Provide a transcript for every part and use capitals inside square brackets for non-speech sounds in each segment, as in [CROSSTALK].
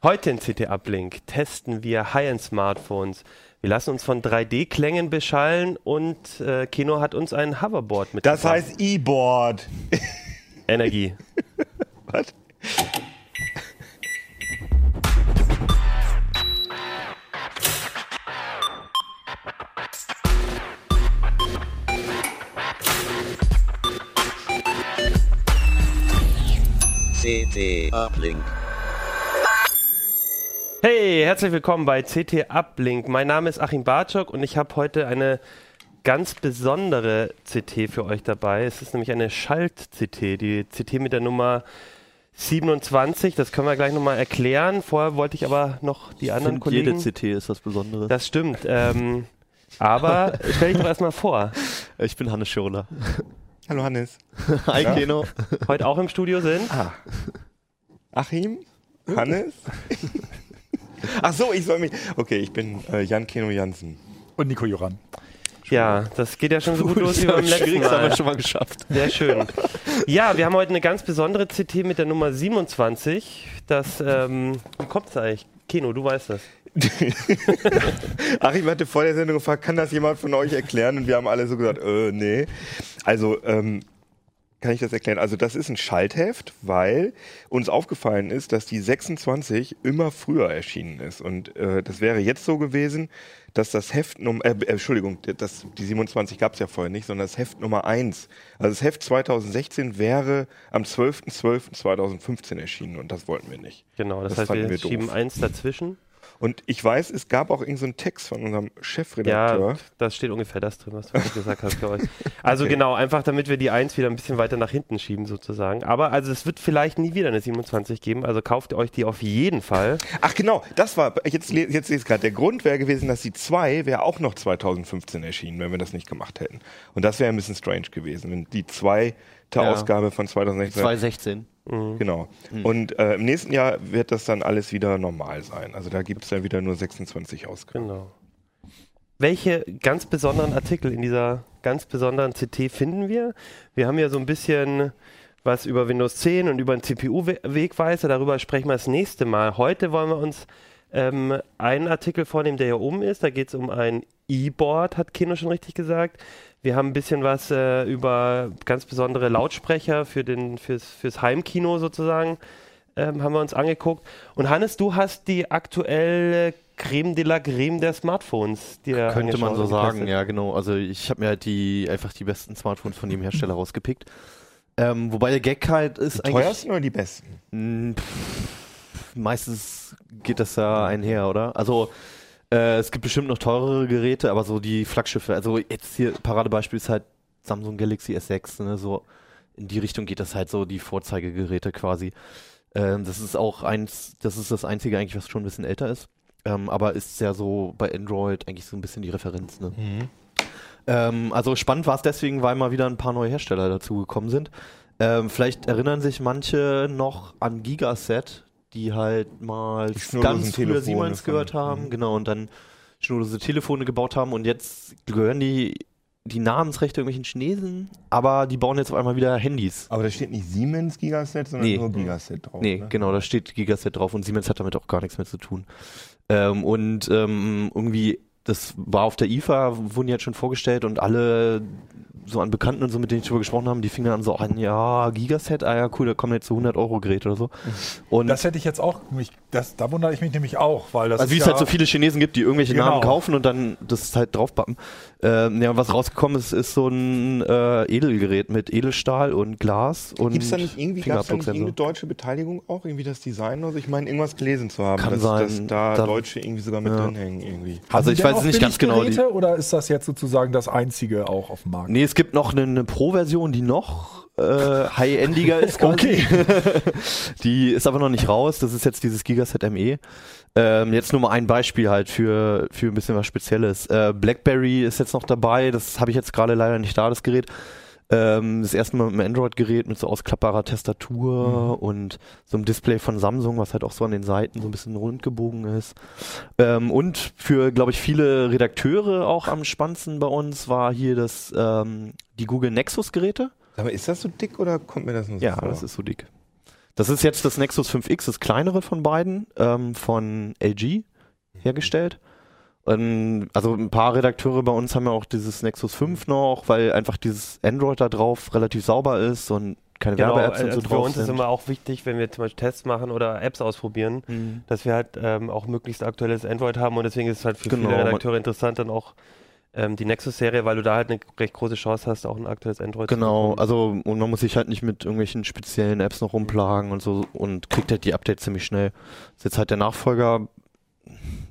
Heute in CT Uplink testen wir High-End-Smartphones. Wir lassen uns von 3D-Klängen beschallen und äh, Kino hat uns ein Hoverboard mit. Das heißt E-Board. [LAUGHS] Energie. Was? CT Uplink. Hey, herzlich willkommen bei CT Uplink. Mein Name ist Achim Bartschok und ich habe heute eine ganz besondere CT für euch dabei. Es ist nämlich eine Schalt-CT, die CT mit der Nummer 27. Das können wir gleich nochmal erklären. Vorher wollte ich aber noch die anderen Find Kollegen... Jede CT ist was Besonderes. Das stimmt. Ähm, aber [LAUGHS] stell dich doch erstmal vor. ich bin Hannes Schirler. Hallo Hannes. [LAUGHS] Hi Ja. Keno. Heute auch im Studio sind. Ah. Achim? Hannes? [LAUGHS] [LAUGHS] Ach so, ich soll mich. Okay, ich bin äh, Jan Keno Jansen. Und Nico Joran. Ja, das geht ja schon so gut los wie beim letzten Schwierigste haben wir Mal. schon mal geschafft. Sehr schön. [LAUGHS] Ja, wir haben heute eine ganz besondere CT mit der Nummer 27. Das, ähm, wie kommt's eigentlich? Keno, du weißt das. [LAUGHS] Achim hatte vor der Sendung gefragt, kann das jemand von euch erklären? Und wir haben alle so gesagt, äh, nee. Also, ähm, kann ich das erklären? Also, das ist ein Schaltheft, weil uns aufgefallen ist, dass die 26 immer früher erschienen ist. Und äh, das wäre jetzt so gewesen, dass das Heft Nummer, äh, äh, Entschuldigung, das, die 27 gab es ja vorher nicht, sondern das Heft Nummer 1. Also das Heft 2016 wäre am 12.12.2015 erschienen und das wollten wir nicht. Genau, das, Das heißt, wir, doof. schieben eins dazwischen. Und ich weiß, es gab auch irgendeinen so einen Text von unserem Chefredakteur. Ja, das steht ungefähr das drin, was du gesagt hast für euch. [LAUGHS] Also Okay. genau, einfach damit wir die 1 wieder ein bisschen weiter nach hinten schieben sozusagen. Aber also es wird vielleicht nie wieder eine 27 geben, also kauft euch die auf jeden Fall. Ach genau, das war, jetzt, jetzt lese ich gerade, der Grund wäre gewesen, dass die 2 wäre auch noch 2015 erschienen, wenn wir das nicht gemacht hätten. Und das wäre ein bisschen strange gewesen, wenn die zweite Ja. Ausgabe von 2016. 2016. Genau. Und äh, im nächsten Jahr wird das dann alles wieder normal sein. Also da gibt es dann wieder nur 26 Ausgaben. Genau. Welche ganz besonderen Artikel in dieser ganz besonderen CT finden wir? Wir haben ja so ein bisschen was über Windows 10 und über einen CPU-Wegweiser. Darüber sprechen wir das nächste Mal. Heute wollen wir uns ähm, einen Artikel vornehmen, der hier oben ist. Da geht es um ein E-Board, hat Kino schon richtig gesagt. Wir haben ein bisschen was äh, über ganz besondere Lautsprecher für den, fürs, fürs Heimkino sozusagen ähm, haben wir uns angeguckt. Und Hannes, du hast die aktuelle Creme de la Creme der Smartphones dir Könnte man so sagen, ja genau. Also ich habe mir halt die einfach die besten Smartphones von dem Hersteller rausgepickt. Ähm, wobei der Gag halt ist Die eigentlich. teuersten oder die besten? Mh, pff, meistens geht das ja einher, oder? Also äh, es gibt bestimmt noch teurere Geräte, aber so die Flaggschiffe, also jetzt hier Paradebeispiel ist halt Samsung Galaxy S6, ne, so in die Richtung geht das halt so die Vorzeigegeräte quasi. Ähm, das ist auch eins, das ist das einzige eigentlich, was schon ein bisschen älter ist. Ähm, aber ist ja so bei Android eigentlich so ein bisschen die Referenz, ne? Ähm, also spannend war es deswegen, weil mal wieder ein paar neue Hersteller dazugekommen sind. Ähm, vielleicht erinnern sich manche noch an Gigaset, die halt mal Die ganz früher Siemens gehört haben, Mhm. genau, und dann schnurlose Telefone gebaut haben und jetzt gehören die die Namensrechte irgendwelchen Chinesen, aber die bauen jetzt auf einmal wieder Handys. Aber da steht nicht Siemens Gigaset, sondern Nee. nur Gigaset drauf. Nee, ne? genau, da steht Gigaset drauf und Siemens hat damit auch gar nichts mehr zu tun. Ähm, und ähm, irgendwie, das war auf der IFA, wurden jetzt schon vorgestellt und alle so an Bekannten und so, mit denen ich drüber gesprochen habe, die fingen dann an so an, ja, Gigaset, ah ja, cool, da kommen jetzt so 100 Euro Geräte oder so. [LAUGHS] Und Das hätte ich jetzt auch, mich, das, da wundere ich mich nämlich auch, weil das also wie es ja, halt so viele Chinesen gibt, die irgendwelche Genau. Namen kaufen und dann das halt draufpappen. Ähm, ja, was rausgekommen ist, ist so ein äh, Edelgerät mit Edelstahl und Glas und Gibt es da nicht irgendwie, gab's da nicht irgendeine deutsche Beteiligung auch, irgendwie das Design? Also ich meine, irgendwas gelesen zu haben, Kann dass, sein. dass da, Da- Deutsche irgendwie sogar mit Ja. drin hängen irgendwie. Also ich weiß auch nicht ganz genau, die- Billiggeräte Oder ist das jetzt sozusagen das einzige auch auf dem Markt? Nee, es gibt noch eine, eine Pro-Version, die noch äh, high-endiger ist. Quasi. Okay. [LAUGHS] die ist aber noch nicht raus. Das ist jetzt dieses Gigaset ME. Ähm, jetzt nur mal ein Beispiel halt für, für ein bisschen was Spezielles. Äh, BlackBerry ist jetzt noch dabei. Das habe ich jetzt gerade leider nicht da, das Gerät. Ähm, das erste Mal mit einem Android-Gerät mit so ausklappbarer Tastatur und so einem Display von Samsung, was halt auch so an den Seiten so ein bisschen rund gebogen ist. Ähm, und für, glaube ich, viele Redakteure auch am spannendsten bei uns war hier das, ähm, die Google Nexus-Geräte. Aber ist das so dick oder kommt mir das nur so Ja, vor? das ist so dick. Das ist jetzt das Nexus 5X, das kleinere von beiden, ähm, von LG hergestellt. Ähm, also ein paar Redakteure bei uns haben ja auch dieses Nexus 5 noch, weil einfach dieses Android da drauf relativ sauber ist und keine Genau, Werbe-Apps und also so für drauf uns ist sind. immer auch wichtig, wenn wir zum Beispiel Tests machen oder Apps ausprobieren, Mhm. dass wir halt ähm, auch möglichst aktuelles Android haben und deswegen ist es halt für Genau, viele Redakteure interessant dann auch ähm, die Nexus-Serie, weil du da halt eine recht große Chance hast, auch ein aktuelles Android Genau, zu bekommen. also und man muss sich halt nicht mit irgendwelchen speziellen Apps noch rumplagen und so und kriegt halt die Updates ziemlich schnell. Ist jetzt halt der Nachfolger.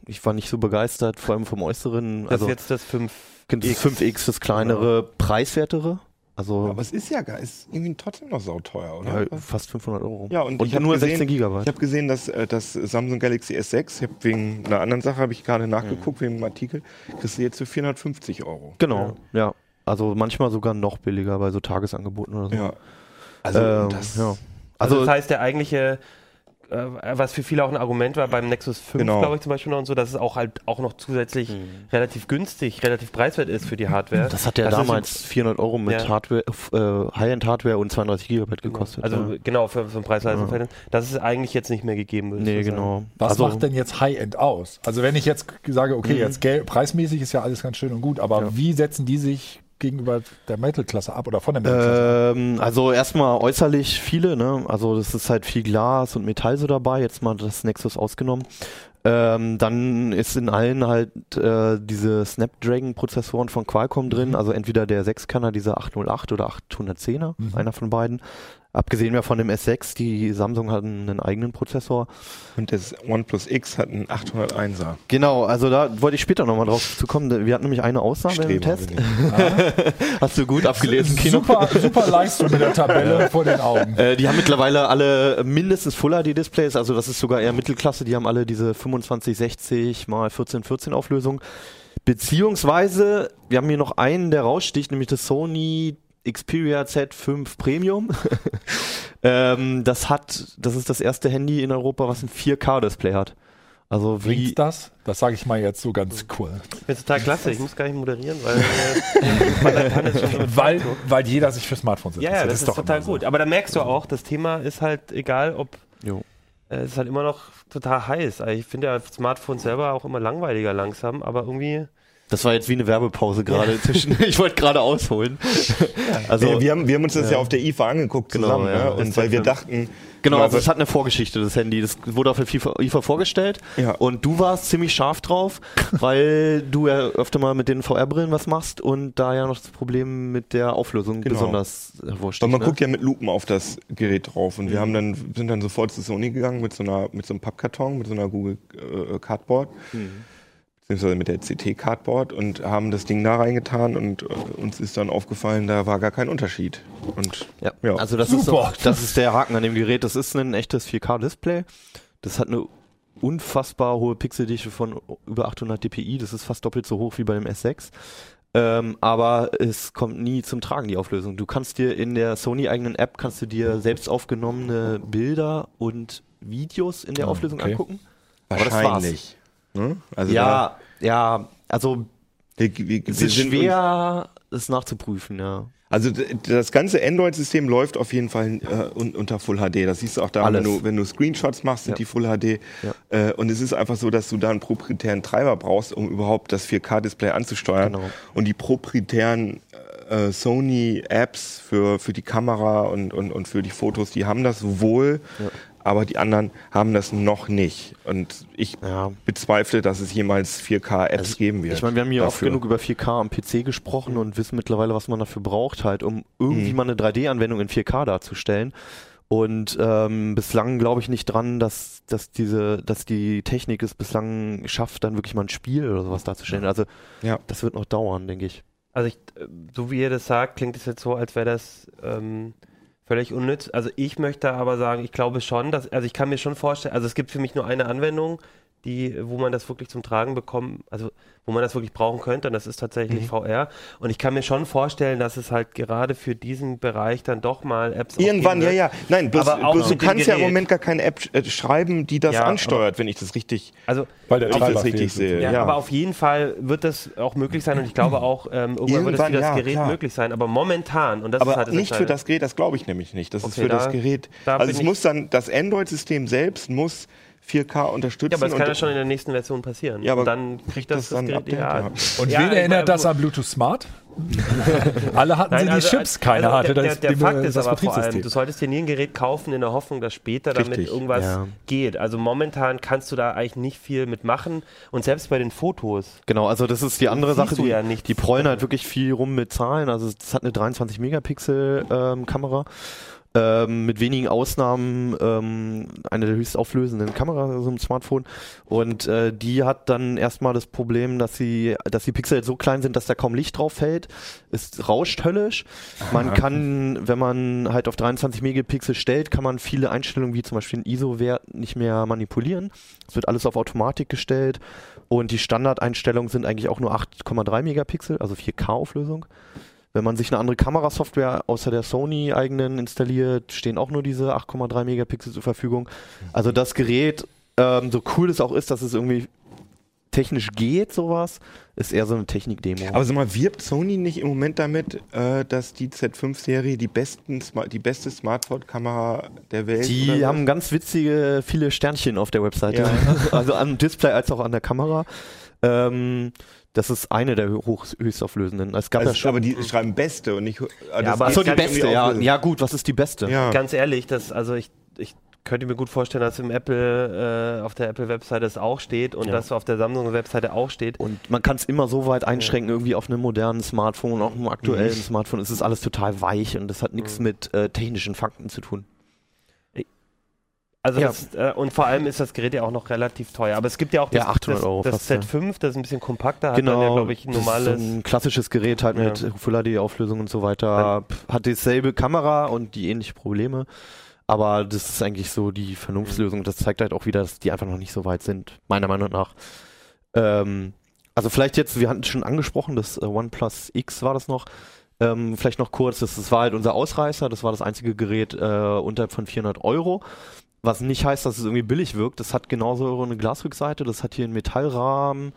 Ich war nicht so begeistert, vor allem vom Äußeren. das Also ist jetzt das 5 das 5X, das kleinere, preiswertere. Also Aber es ist ja gar, ist irgendwie trotzdem noch sauteuer, oder? ja, fast 500 Euro. Ja, und und ich nur gesehen- 16 Ich Gigabyte. habe gesehen, dass äh, das Samsung Galaxy S6, ich hab wegen einer anderen Sache habe ich gerade nachgeguckt, wegen einem Artikel, kriegst du jetzt für 450 Euro. Genau, ja. Also manchmal sogar noch billiger bei so Tagesangeboten oder so. Ja. Also Ähm, das, ja. Also, Also, das heißt, der eigentliche, äh, was für viele auch ein Argument war beim Nexus 5, Genau. glaube ich zum Beispiel noch und so, dass es auch halt auch noch zusätzlich Mhm. relativ günstig, relativ preiswert ist für die Hardware. das hat ja das damals 400 Euro mit Ja. Hardware, äh, High-End-Hardware und 32 Gigabyte gekostet. Also ja. genau, für, für ein Preis-Leistungs-Verhältnis. Das ist eigentlich jetzt nicht mehr gegeben. würdest Nee, sagen. genau. Was also, macht denn jetzt High-End aus? Also wenn ich jetzt sage, okay, Mhm. jetzt preismäßig ist ja alles ganz schön und gut, aber Ja. wie setzen die sich gegenüber der Metal-Klasse ab oder von der Metal-Klasse ab? Ähm, also erstmal äußerlich viele, ne? Also das ist halt viel Glas und Metall so dabei, jetzt mal das Nexus ausgenommen. Ähm, dann ist in allen halt äh, diese Snapdragon-Prozessoren von Qualcomm drin, also entweder der 6-Kanner, dieser 808 oder 810er, Mhm. einer von beiden. Abgesehen ja von dem S6, die Samsung hatten einen eigenen Prozessor. und das OnePlus X hat einen 801er. Genau, also da wollte ich später nochmal drauf zu kommen. Wir hatten nämlich eine Ausnahme im Streber Test. ich. [LAUGHS] Hast du gut abgelesen, Kino? Super, super Leistung mit der Tabelle vor den Augen. Äh, die haben mittlerweile alle mindestens Full HD Displays, also das ist sogar eher Mittelklasse, die haben alle diese 2560 mal 1414 Auflösung. Beziehungsweise, wir haben hier noch einen, der raussticht, nämlich das Sony Xperia Z5 Premium. [LAUGHS] ähm, das hat, das ist das erste Handy in Europa, was ein 4K Display hat. Also wie, Bringt das? Das sage ich mal jetzt so ganz cool. Ich finde es total klasse. Ich muss gar nicht moderieren, weil [LAUGHS] äh, weil Weil, jeder sich fürs Smartphone Ja, ja, das, ist, total immer so. gut. Aber da merkst du auch, das Thema ist halt egal, ob Jo. äh, es ist halt immer noch total heiß. Also ich finde ja Smartphones selber auch immer langweiliger langsam, aber irgendwie Das war jetzt wie eine Werbepause gerade zwischen. [LAUGHS] Ich wollte gerade ausholen. Also Nee, wir, haben, wir haben uns das ja, auf der IFA angeguckt Genau, zusammen, ja. ne? und weil wir dachten, Genau, also aber- es hat eine Vorgeschichte, das Handy. Das wurde auf der FIFA, IFA vorgestellt Ja. und du warst ziemlich scharf drauf, [LAUGHS] weil du ja öfter mal mit den VR-Brillen was machst und da ja noch das Problem mit der Auflösung Genau. besonders hervorsticht. Weil man ne? guckt ja mit Lupen auf das Gerät drauf und wir haben dann sind dann sofort zu Sony gegangen mit so einer mit so einem Pappkarton, mit so einer Google äh, Cardboard, beziehungsweise mit der CT Cardboard und haben das Ding da reingetan und äh, uns ist dann aufgefallen, da war gar kein Unterschied. Und Ja. Ja. Also das ist, auch, das ist der Haken an dem Gerät. Das ist ein echtes 4K-Display. Das hat eine unfassbar hohe Pixeldichte von über 800 dpi. Das ist fast doppelt so hoch wie bei dem S6. Ähm, aber es kommt nie zum Tragen, die Auflösung. Du kannst dir in der Sony-eigenen App kannst du dir selbst aufgenommene Bilder und Videos in der Ah, Auflösung okay. angucken. Aber das war's. wahrscheinlich. Ne? Also Ja, ja, also da, wir, wir, es ist schwer, es nachzuprüfen, ja. Also das ganze Android-System läuft auf jeden Fall äh, un unter Full HD. Das siehst du auch da, wenn du, wenn du Screenshots machst, sind Ja. die Full HD. Ja. Äh, und es ist einfach so, dass du da einen proprietären Treiber brauchst, um überhaupt das 4K-Display anzusteuern. Genau. Und die proprietären äh, Sony-Apps für, für die Kamera und, und, und für die Fotos, die haben das wohl, Ja. Aber die anderen haben das noch nicht. Und ich Ja. bezweifle, dass es jemals 4K-Apps Also, geben wird. Ich meine, wir haben hier oft dafür. genug über 4K am PC gesprochen und wissen mittlerweile, was man dafür braucht, halt, um irgendwie Mhm. mal eine 3D-Anwendung in 4K darzustellen. Und ähm, bislang glaube ich nicht dran, dass, dass diese, dass die Technik es bislang schafft, dann wirklich mal ein Spiel oder sowas darzustellen. Also Ja. das wird noch dauern, denke ich. Also ich, äh, so wie ihr das sagt, klingt es jetzt so, als wäre das ähm, völlig unnütz. Also ich möchte aber sagen, ich glaube schon, dass, also ich kann mir schon vorstellen, also es gibt für mich nur eine Anwendung, die, wo man das wirklich zum Tragen bekommen, also wo man das wirklich brauchen könnte. Und das ist tatsächlich Mhm. VR. Und ich kann mir schon vorstellen, dass es halt gerade für diesen Bereich dann doch mal Apps auch Irgendwann, geben ja, wird. ja. Nein, bloß, Aber auch bloß du kannst ja im Gerät. Moment gar keine App äh, schreiben, die das Ja, aber- ansteuert, wenn ich das richtig, Also Weil der Treiber das richtig sehe. Ja, Ja, aber auf jeden Fall wird das auch möglich sein und ich glaube auch, ähm, irgendwann, wird es Irgendwann, für das ja, Gerät klar. möglich sein. Aber momentan, und das ist aber halt das nicht für das Gerät, das glaube ich nämlich nicht. Das ist Okay, für das da- Gerät. da Also es ich- muss dann, das Android-System selbst muss 4K unterstützen. Ja, aber das kann ja schon in der nächsten Version passieren. Ja, aber und dann kriegt das, das das, dann Gerät Update, ja. Und Ja, wen erinnert das an Bluetooth Smart? [LAUGHS] Alle hatten sie die also, Chips, keiner also hatte der, das, der, der die- Fakt ist das aber vor allem, du solltest dir nie ein Gerät kaufen in der Hoffnung, dass später damit Richtig, irgendwas ja. geht. Also momentan kannst du da eigentlich nicht viel mitmachen und selbst bei den Fotos. Genau, also das ist die andere Sache, du die, ja die prollen halt wirklich viel rum mit Zahlen. Also es hat eine 23 Megapixel ähm, Kamera. Ähm, mit wenigen Ausnahmen ähm, eine der höchst auflösenden Kameras so im Smartphone und äh, die hat dann erstmal das Problem, dass sie, dass die Pixel so klein sind, dass da kaum Licht drauf fällt. Es rauscht höllisch. Man kann, wenn man halt auf 23 Megapixel stellt, kann man viele Einstellungen wie zum Beispiel den ISO-Wert nicht mehr manipulieren. Es wird alles auf Automatik gestellt und die Standardeinstellungen sind eigentlich auch nur 8,3 Megapixel, also 4K-Auflösung. Wenn man sich eine andere Kamerasoftware außer der Sony eigenen installiert, stehen auch nur diese 8,3 Megapixel zur Verfügung. Also das Gerät, ähm, so cool es auch ist, dass es irgendwie technisch geht, sowas, ist eher so eine Technik-Demo. Aber sag mal, wirbt Sony nicht im Moment damit, äh, dass die Z5-Serie die, besten die beste Smartphone-Kamera der Welt Die oder haben ganz witzige, viele Sternchen auf der Webseite. Ja. [LAUGHS] Also am Display als auch an der Kamera. Ähm, das ist eine der hoch, höchstauflösenden. Es gab also, ja schon. Aber die schreiben beste und nicht. Also aber- Achso, die beste, ja. Ja. Ja, gut, was ist die beste? ja. Ganz ehrlich, das, also ich, ich könnte mir gut vorstellen, dass im Apple, äh, auf der Apple-Webseite es auch steht und Ja. dass auf der Samsung-Webseite auch steht. Und man kann es immer so weit einschränken, irgendwie auf einem modernen Smartphone, auch einem aktuellen Smartphone. Es ist alles total weich und das hat nichts Mhm. mit äh, technischen Fakten zu tun. Also Ja. das, äh, und vor allem ist das Gerät ja auch noch relativ teuer. Aber es gibt ja auch das, Ja, 800 das, Euro das fast, ja. Z5, das ist ein bisschen kompakter, hat dann ja, glaube ich, ein das ist normales. so ein klassisches Gerät halt Ja. mit Full HD Auflösung und so weiter. Pff, Hat dieselbe Kamera und die ähnlichen Probleme. Aber das ist eigentlich so die Vernunftslösung. Das zeigt halt auch wieder, dass die einfach noch nicht so weit sind, meiner Meinung nach. Ähm, also vielleicht jetzt, wir hatten es schon angesprochen, das äh, OnePlus X war das noch. Ähm, vielleicht noch kurz, das, das war halt unser Ausreißer, das war das einzige Gerät äh, unterhalb von 400 Euro. Was nicht heißt, dass es irgendwie billig wirkt. Das hat genauso eine Glasrückseite, das hat hier einen Metallrahmen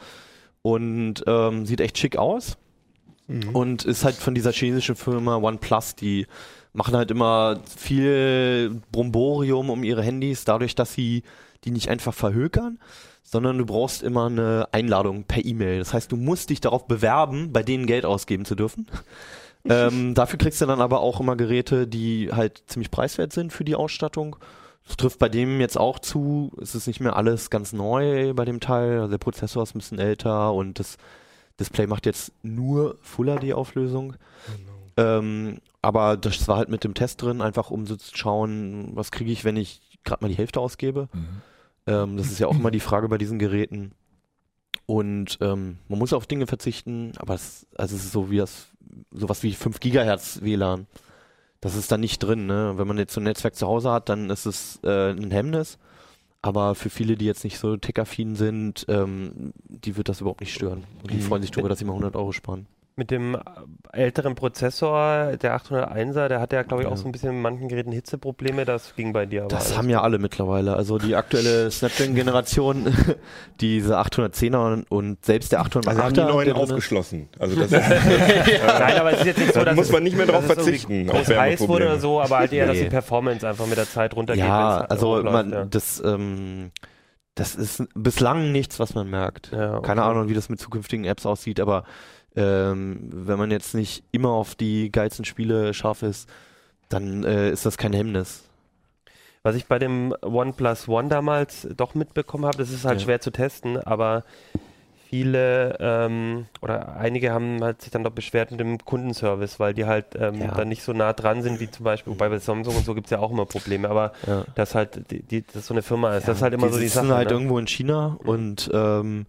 und ähm, sieht echt schick aus. Mhm. Und ist halt von dieser chinesischen Firma OnePlus, die machen halt immer viel Bromborium um ihre Handys, dadurch, dass sie die nicht einfach verhökern, sondern du brauchst immer eine Einladung per E-Mail. Das heißt, du musst dich darauf bewerben, bei denen Geld ausgeben zu dürfen. [LAUGHS] ähm, dafür kriegst du dann aber auch immer Geräte, die halt ziemlich preiswert sind für die Ausstattung. Das trifft bei dem jetzt auch zu. Es ist nicht mehr alles ganz neu bei dem Teil. Also der Prozessor ist ein bisschen älter und das Display macht jetzt nur Full HD Auflösung. Ähm, aber das war halt mit dem Test drin, einfach um so zu schauen, was kriege ich, wenn ich gerade mal die Hälfte ausgebe. Ähm, das ist ja auch immer die Frage bei diesen Geräten. Und ähm, man muss auf Dinge verzichten, aber es, also es ist so wie das, sowas wie 5 Gigahertz WLAN. Das ist da nicht drin, ne? Wenn man jetzt so ein Netzwerk zu Hause hat, dann ist es äh, ein Hemmnis. Aber für viele, die jetzt nicht so tech-affin sind, ähm, die wird das überhaupt nicht stören. Und die Mhm. freuen sich darüber, dass sie mal 100 Euro sparen. Mit dem äh, älteren Prozessor, der 801er, der hat ja, glaube ich, auch so ein bisschen in manchen Geräten Hitzeprobleme. Das ging bei dir aber. Das alles haben ja alle mittlerweile. Also die aktuelle [LAUGHS] Snapdragon-Generation, [LAUGHS] diese 810er und, selbst der 808er. Also haben die neuen aufgeschlossen. Also [LAUGHS] das ist, Nein, aber es ist jetzt nicht so, Da dass muss man nicht mehr drauf verzichten, auf heiß wurde oder so, aber halt eher, dass Nee. die Performance einfach mit der Zeit runtergeht. Ja, also man, ja. das, ähm, das ist bislang nichts, was man merkt. Ja, okay. Keine Ahnung, wie das mit zukünftigen Apps aussieht, aber ähm, wenn man jetzt nicht immer auf die geilsten Spiele scharf ist, dann äh, ist das kein Hemmnis. Was ich bei dem OnePlus One damals doch mitbekommen habe, das ist halt Ja. schwer zu testen, aber viele ähm, oder einige haben halt sich dann doch beschwert mit dem Kundenservice, weil die halt ähm, Ja. dann nicht so nah dran sind wie zum Beispiel, wobei bei Samsung und so gibt es ja auch immer Probleme, aber Ja. dass halt die, die, das so eine Firma ist, das ist halt immer die so die Sache. halt ne? irgendwo in China und ähm,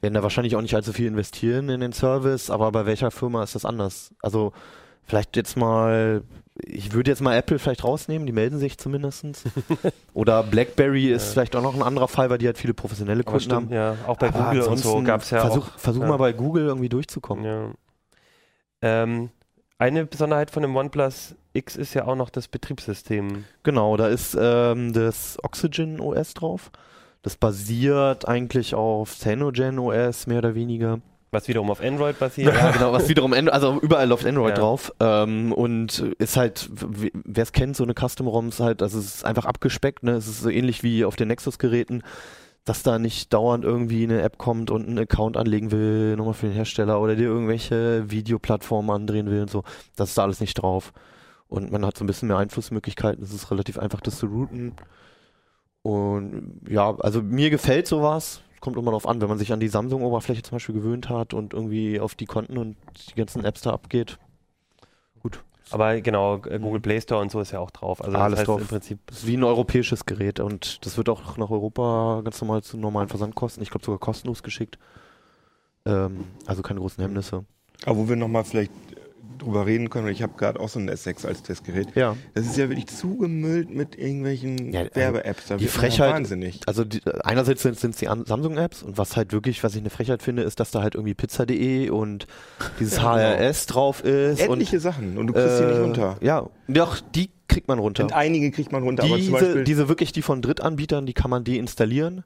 werden da wahrscheinlich auch nicht allzu viel investieren in den Service, aber bei welcher Firma ist das anders? Also vielleicht jetzt mal ich würde jetzt mal Apple vielleicht rausnehmen, die melden sich zumindestens. [LAUGHS] Oder BlackBerry ist vielleicht auch noch ein anderer Fall, weil die halt viele professionelle Kunden haben. stimmt, ja, auch bei Aber Google und so gab es ja versuch, auch. Versuch ja. mal bei Google irgendwie durchzukommen. Ja. Ähm, eine Besonderheit von dem OnePlus X ist ja auch noch das Betriebssystem. Genau, da ist ähm, das Oxygen OS drauf. Das basiert eigentlich auf Cyanogen OS, mehr oder weniger. Was wiederum auf Android basiert. Ja, genau, was wiederum, Android, also überall läuft Android Ja. drauf. Ähm, und ist halt, wer es kennt, so eine Custom-ROM ist halt, also es ist einfach abgespeckt, ne? Es ist so ähnlich wie auf den Nexus-Geräten, dass da nicht dauernd irgendwie eine App kommt und einen Account anlegen will, nochmal für den Hersteller oder dir irgendwelche Videoplattformen andrehen will und so. Das ist da alles nicht drauf. Und man hat so ein bisschen mehr Einflussmöglichkeiten. Es ist relativ einfach, das zu routen. Und ja, also mir gefällt sowas. Kommt immer darauf an, wenn man sich an die Samsung-Oberfläche zum Beispiel gewöhnt hat und irgendwie auf die Konten und die ganzen Apps da abgeht. Gut. Aber genau, äh, Google Play Store und so ist ja auch drauf. Also Alles das heißt drauf. im Prinzip. Das ist wie ein europäisches Gerät und das wird auch nach Europa ganz normal zu normalen Versandkosten, ich glaube sogar kostenlos geschickt. Ähm, also keine großen Hemmnisse. Aber wo wir nochmal vielleicht drüber reden können, ich habe gerade auch so ein S6 als Testgerät. Ja. Das ist ja wirklich zugemüllt mit irgendwelchen Ja, also Werbe-Apps. Da die Frechheit- wahnsinnig. Also die, einerseits sind es die Samsung-Apps und was halt wirklich, was ich eine Frechheit finde, ist, dass da halt irgendwie pizza.de und dieses [LAUGHS] Ja, genau. HRS drauf ist. Etliche und, Sachen und du kriegst sie nicht äh, runter. Ja, doch, die kriegt man runter. Und einige kriegt man runter, aber zum Diese, Beispiel diese wirklich die von Drittanbietern, die kann man deinstallieren.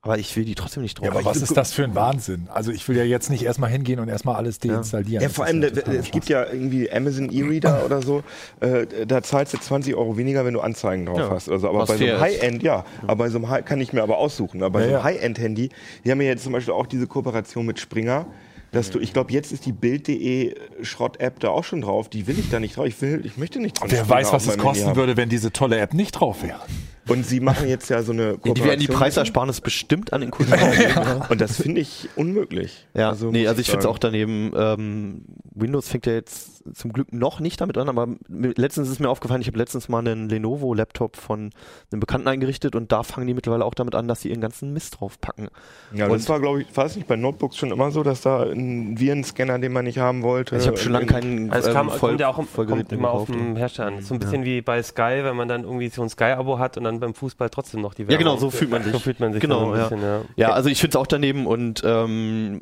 Aber ich will die trotzdem nicht drauf. Ja, aber was ist das für ein Wahnsinn? Also ich will ja jetzt nicht erstmal hingehen und erstmal alles deinstallieren. Ja, Das vor allem, ja es gibt ja irgendwie Amazon E-Reader [LAUGHS] oder so, äh, da zahlst du 20 Euro weniger, wenn du Anzeigen drauf Ja, hast. Also, aber was bei so einem. High-End, ja, aber bei so einem High, kann ich mir aber aussuchen. Aber bei Ja, so einem ja. High-End-Handy, die haben ja jetzt zum Beispiel auch diese Kooperation mit Springer, dass du, ich glaube, jetzt ist die Bild.de Schrott-App da auch schon drauf. Die will ich da nicht drauf. Ich will, ich möchte nicht drauf. Wer weiß, was es kosten würde, wenn diese tolle App nicht drauf wäre. Und sie machen jetzt ja so eine [LAUGHS] Ja, Kooperation. die werden die Preisersparnis bestimmt an den Kunden [LAUGHS] weitergeben. Und das finde ich unmöglich. Ja, Also nee, also ich finde es auch daneben, ähm, Windows fängt ja jetzt zum Glück noch nicht damit an, aber letztens ist mir aufgefallen, ich habe letztens mal einen Lenovo-Laptop von einem Bekannten eingerichtet und da fangen die mittlerweile auch damit an, dass sie ihren ganzen Mist draufpacken. Ja, das Und- war, glaube ich, war es nicht bei Notebooks schon immer so, dass da ein Virenscanner, den man nicht haben wollte. Also ich habe schon lange in- keinen Also es kam, ähm, Voll- kommt ja auch kommt immer auf dem Hersteller an. So ein bisschen wie bei Sky, wenn man dann irgendwie so ein Sky-Abo hat und dann beim Fußball trotzdem noch die Ja, Werbung. genau, so fühlt man sich. So fühlt man sich Genau, ja. bisschen, ja. Ja, also ich finde es auch daneben und ähm,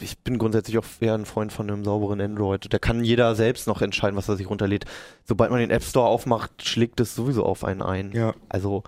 ich bin grundsätzlich auch eher ein Freund von einem sauberen Android. Da kann jeder selbst noch entscheiden, was er sich runterlädt. Sobald man den App Store aufmacht, schlägt es sowieso auf einen ein. Ja. Also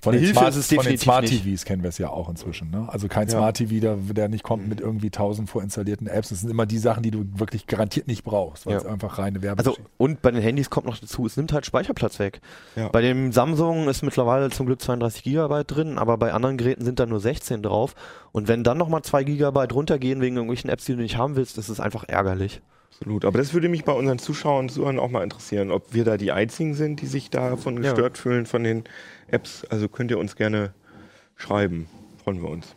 Von den, Hilfe Smart, ist es von den Smart nicht. TVs kennen wir es ja auch inzwischen. Ne? Also kein Ja. Smart TV, der, der nicht kommt mit irgendwie tausend vorinstallierten Apps. Das sind immer die Sachen, die du wirklich garantiert nicht brauchst, weil Ja. es einfach reine Werbung Also, und bei den Handys kommt noch dazu, es nimmt halt Speicherplatz weg. Ja. Bei dem Samsung ist mittlerweile zum Glück 32 Gigabyte drin, aber bei anderen Geräten sind da nur 16 drauf. Und wenn dann nochmal 2 Gigabyte runtergehen wegen irgendwelchen Apps, die du nicht haben willst, ist es einfach ärgerlich. Absolut. Aber das würde mich bei unseren Zuschauern und Zuhörern auch mal interessieren, ob wir da die einzigen sind, die sich davon Ja. gestört fühlen von den Apps. Also könnt ihr uns gerne schreiben. Freuen wir uns.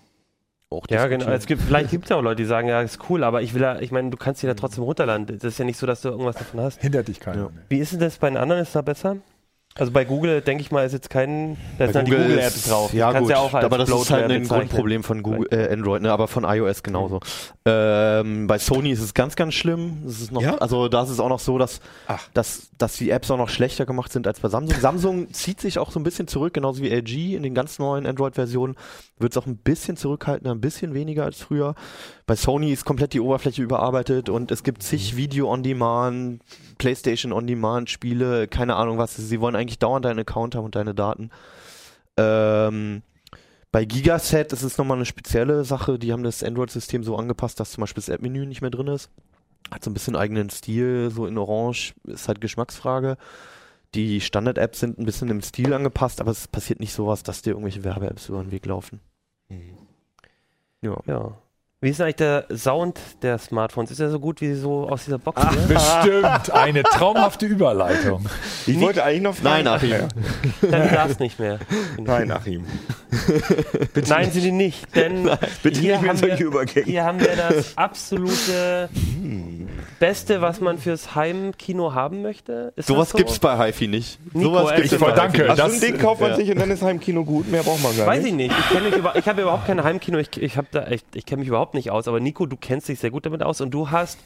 Auch Ja, genau. Es gibt, vielleicht gibt es ja auch Leute, die sagen, ja, ist cool, aber ich will ja, ich meine, du kannst die da trotzdem runterladen. Das ist ja nicht so, dass du irgendwas davon hast. Hindert dich keiner. Ja. Nee. Wie ist denn das bei den anderen? Ist da besser? Also bei Google, denke ich mal, ist jetzt kein, da ist dann die Google Google-Apps ist- drauf. Ja, gut, ja auch als aber das ist Bloatware halt ein bezeichnen. Grundproblem von Google, äh, Android, ne, aber von iOS genauso. Ähm, bei Sony ist es ganz, ganz schlimm. Das ist noch, Ja? Also da ist es auch noch so, dass, Ach. dass, dass die Apps auch noch schlechter gemacht sind als bei Samsung. Samsung zieht sich auch so ein bisschen zurück, genauso wie LG in den ganz neuen Android-Versionen wird es auch ein bisschen zurückhaltender, ein bisschen weniger als früher. Bei Sony ist komplett die Oberfläche überarbeitet und es gibt zig Video-on-Demand, PlayStation-on-Demand-Spiele, keine Ahnung was. Sie wollen eigentlich dauernd deinen Account haben und deine Daten. Ähm, bei Gigaset ist es nochmal eine spezielle Sache. Die haben das Android-System so angepasst, dass zum Beispiel das App-Menü nicht mehr drin ist. Hat so ein bisschen eigenen Stil, so in Orange, ist halt Geschmacksfrage. Die Standard-Apps sind ein bisschen im Stil angepasst, aber es passiert nicht sowas, dass dir irgendwelche Werbe-Apps über den Weg laufen. Ja. Ja. Wie ist denn eigentlich der Sound der Smartphones? Ist er so gut wie so aus dieser Box hier? Bestimmt eine [LAUGHS] traumhafte Überleitung. Ich wollte eigentlich noch fragen. Nein, Achim. Dann du darfst nicht mehr. Nein, Achim. Nein, sind die nicht, denn Bitte hier, nicht haben solche wir, Übergänge. hier haben wir das absolute Beste, was man fürs Heimkino haben möchte. Ist Sowas so? gibt's bei HiFi nicht. Nico, Sowas gibt's mal. bei HiFi Danke. nicht. Also Das- ein Ding kauft man ja. sich und dann ist Heimkino gut. Mehr braucht man gar Weiß nicht. ich nicht. Ich über, ich habe überhaupt kein Heimkino. Ich, ich da ich kenne mich überhaupt nicht aus. Aber Nico, du kennst dich sehr gut damit aus und du hast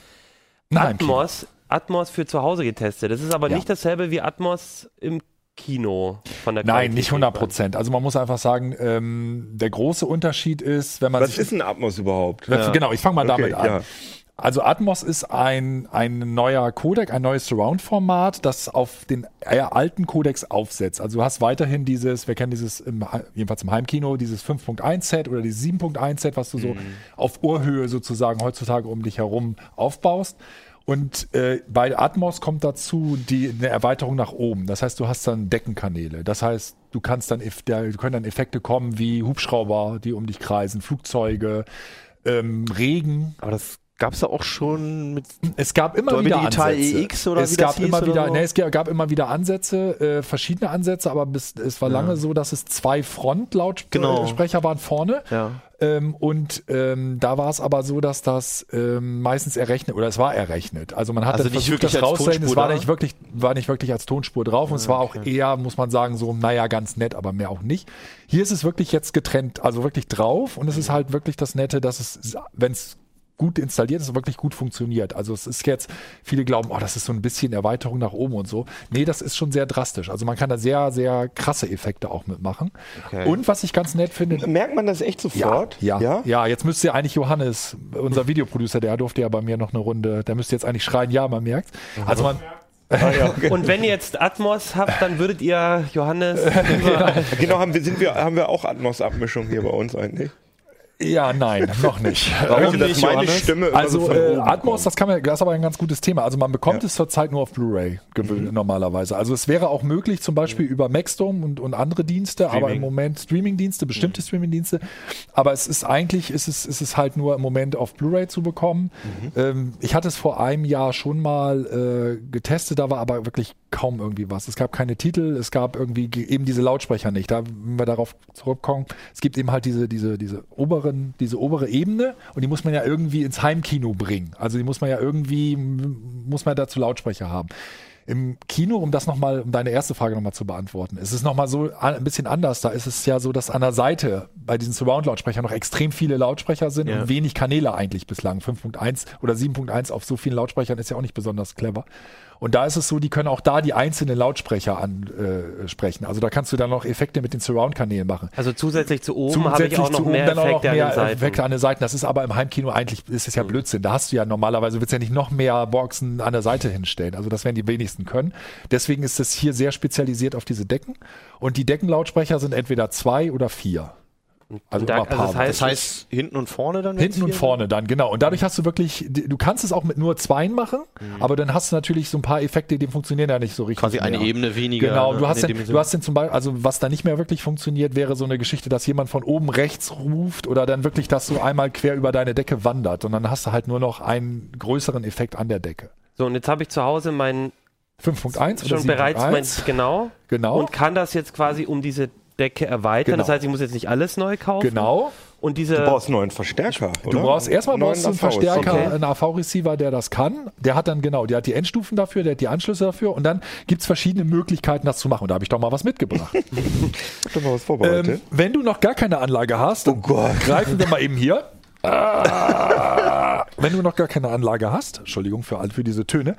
Nein. Atmos, Atmos für zu Hause getestet. Das ist aber Ja. nicht dasselbe wie Atmos im Kino von der Nein, Qualität nicht 100 Prozent. Also man muss einfach sagen, ähm, der große Unterschied ist, wenn man Was sich ist ein Atmos überhaupt? Ja. Genau, ich fange mal Okay, damit an. ja. Also Atmos ist ein, ein neuer Codec, ein neues Surround-Format, das auf den eher alten Codecs aufsetzt. Also du hast weiterhin dieses, wir kennen dieses, im, jedenfalls im Heimkino, dieses 5.1-Set oder dieses 7.1-Set, was du so auf Ohrhöhe sozusagen heutzutage um dich herum aufbaust. Und äh, bei Atmos kommt dazu die, eine Erweiterung nach oben. Das heißt, du hast dann Deckenkanäle. Das heißt, du kannst dann, da können dann Effekte kommen wie Hubschrauber, die um dich kreisen, Flugzeuge, ähm, Regen, Aber das gab's ja auch schon mit es gab immer wieder Digital Ansätze. EX oder es gab immer wieder, so? nee, es ga- gab immer wieder Ansätze, äh, verschiedene Ansätze, aber bis, es war lange so, dass es zwei Genau. Frontlautsprecher waren vorne. Ja. Ähm, und ähm, da war es aber so, dass das ähm, meistens errechnet oder es war errechnet. Also man hat Also nicht versucht, wirklich das rauszurechnen. Es war da? nicht wirklich, war nicht wirklich als Tonspur drauf und es war auch eher, muss man sagen, so naja ganz nett, aber mehr auch nicht. Hier ist es wirklich jetzt getrennt, also wirklich drauf und es ist halt wirklich das Nette, dass es, wenn es gut installiert ist, wirklich gut funktioniert. Also es ist jetzt, viele glauben, oh, das ist so ein bisschen Erweiterung nach oben und so. Nee, das ist schon sehr drastisch. Also man kann da sehr, sehr krasse Effekte auch mitmachen. Und was ich ganz nett finde, Merkt man das echt sofort? ja, ja, ja. jetzt müsste ja eigentlich Johannes, unser Videoproducer, der durfte ja bei mir noch eine Runde, der müsste jetzt eigentlich schreien, ja, man merkt. Also man, [LAUGHS] Und wenn ihr jetzt Atmos habt, dann würdet ihr Johannes [LAUGHS] Genau, haben wir, sind wir, haben wir auch Atmos-Abmischung hier bei uns eigentlich? Ja, nein, noch nicht. [LAUGHS] Warum nicht, meine? Stimme Also so äh, Atmos, das kann man, das ist aber ein ganz gutes Thema. Also man bekommt Ja. es zurzeit nur auf Blu-ray gewöhnt normalerweise. Also es wäre auch möglich, zum Beispiel über Maxdome und, und andere Dienste, aber im Moment Streaming-Dienste, bestimmte Streaming-Dienste. Aber es ist eigentlich, ist es, ist es halt nur im Moment auf Blu-ray zu bekommen. Ähm, ich hatte es vor einem Jahr schon mal äh, getestet, da war aber wirklich kaum irgendwie was. Es gab keine Titel, es gab irgendwie ge- eben diese Lautsprecher nicht. Da, wenn wir darauf zurückkommen, es gibt eben halt diese, diese, diese oberen, diese obere Ebene und die muss man ja irgendwie ins Heimkino bringen. Also die muss man ja irgendwie, muss man dazu Lautsprecher haben. Im Kino, um das nochmal, um deine erste Frage nochmal zu beantworten, ist es nochmal so ein bisschen anders. Da ist es ja so, dass an der Seite bei diesen Surround-Lautsprechern noch extrem viele Lautsprecher sind Ja. und wenig Kanäle eigentlich bislang. 5.1 oder 7.1 auf so vielen Lautsprechern ist ja auch nicht besonders clever. Und da ist es so, die können auch da die einzelnen Lautsprecher ansprechen. Äh, also da kannst du dann noch Effekte mit den Surround-Kanälen machen. Also zusätzlich zu oben habe ich auch noch mehr dann auch noch Effekte an mehr den Seiten. Effekte an den Seiten. Das ist aber im Heimkino eigentlich, ist es ja Blödsinn. Da hast du ja normalerweise, willst ja nicht noch mehr Boxen an der Seite hinstellen. Also das werden die wenigsten können. Deswegen ist es hier sehr spezialisiert auf diese Decken. Und die Deckenlautsprecher sind entweder zwei oder vier. Also, da- also das heißt- Das heißt, hinten und vorne dann? Hinten und vorne dann, genau. Und dadurch hast du wirklich, du kannst es auch mit nur zweien machen, aber dann hast du natürlich so ein paar Effekte, die funktionieren ja nicht so richtig. Quasi eine mehr. Ebene weniger. Genau, ne, du hast, den den, du hast den zum Beispiel, also was da nicht mehr wirklich funktioniert, wäre so eine Geschichte, dass jemand von oben rechts ruft oder dann wirklich das so einmal quer über deine Decke wandert und dann hast du halt nur noch einen größeren Effekt an der Decke. So, und jetzt habe ich zu Hause meinen 5.1 oder schon bereits mein, 7.1? genau Genau, und kann das jetzt quasi um diese Decke erweitern. Genau. Das heißt, ich muss jetzt nicht alles neu kaufen. genau. Und diese Du brauchst einen neuen Verstärker, oder? Du brauchst erstmal Neuen brauchst einen AVs. Verstärker, Okay. einen AV-Receiver, der das kann. Der hat dann genau, der hat die Endstufen dafür, der hat die Anschlüsse dafür und dann gibt's verschiedene Möglichkeiten, das zu machen. Und da habe ich doch mal was mitgebracht. [LAUGHS] Hab doch mal was vorbereitet. ähm, wenn du noch gar keine Anlage hast, oh Gott. greifen wir mal eben hier. Ah. Wenn du noch gar keine Anlage hast, Entschuldigung für, all- für diese Töne,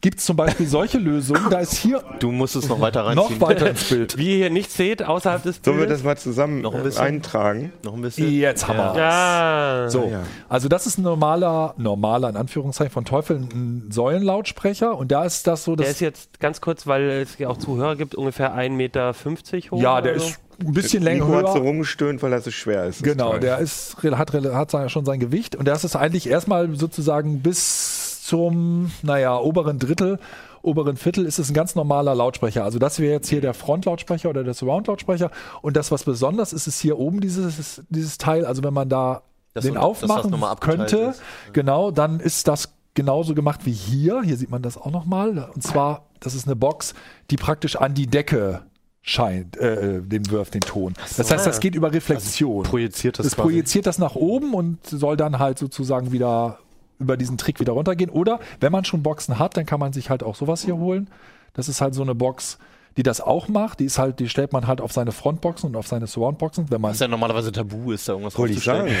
gibt es zum Beispiel solche Lösungen, da ist hier Du musst es noch weiter reinziehen. noch weiter ins [LAUGHS] Bild. wie ihr hier nicht seht, außerhalb des Sollen wir Bildes. das mal zusammen Noch ein bisschen? eintragen? noch ein bisschen. Jetzt haben wir ja. So, ja. also das ist ein normaler, normaler in Anführungszeichen von Teufel, ein Säulenlautsprecher und da ist das so, Der dass ist jetzt ganz kurz, weil es ja auch Zuhörer gibt, ungefähr 1,50 Meter hoch. ja, der oder so. ist ein bisschen länger Nico hat so höher. rumgestöhnt, weil er so schwer ist. Das Genau, ist der ist, hat, hat schon sein Gewicht und das ist eigentlich erstmal sozusagen bis zum, naja, oberen Drittel, oberen Viertel ist es ein ganz normaler Lautsprecher. Also das wäre jetzt hier der Frontlautsprecher oder der Surround-Lautsprecher und das, was besonders ist, ist hier oben dieses, dieses Teil, also wenn man da Das den so- das aufmachen abgeteilt könnte, ist. genau, dann ist das genauso gemacht wie hier. Hier sieht man das auch nochmal. Und zwar, das ist eine Box, die praktisch an die Decke scheint, äh, den wirft, den Ton. Das heißt, das geht über Reflexion. Projiziert das Das quasi. projiziert das nach oben und soll dann halt sozusagen wieder über diesen Trick wieder runtergehen. Oder wenn man schon Boxen hat, dann kann man sich halt auch sowas hier holen. Das ist halt so eine Box, die das auch macht. Die ist halt, die stellt man halt auf seine Frontboxen und auf seine Surroundboxen, wenn man Was ja normalerweise tabu ist, da irgendwas Wollte ich sagen, ne?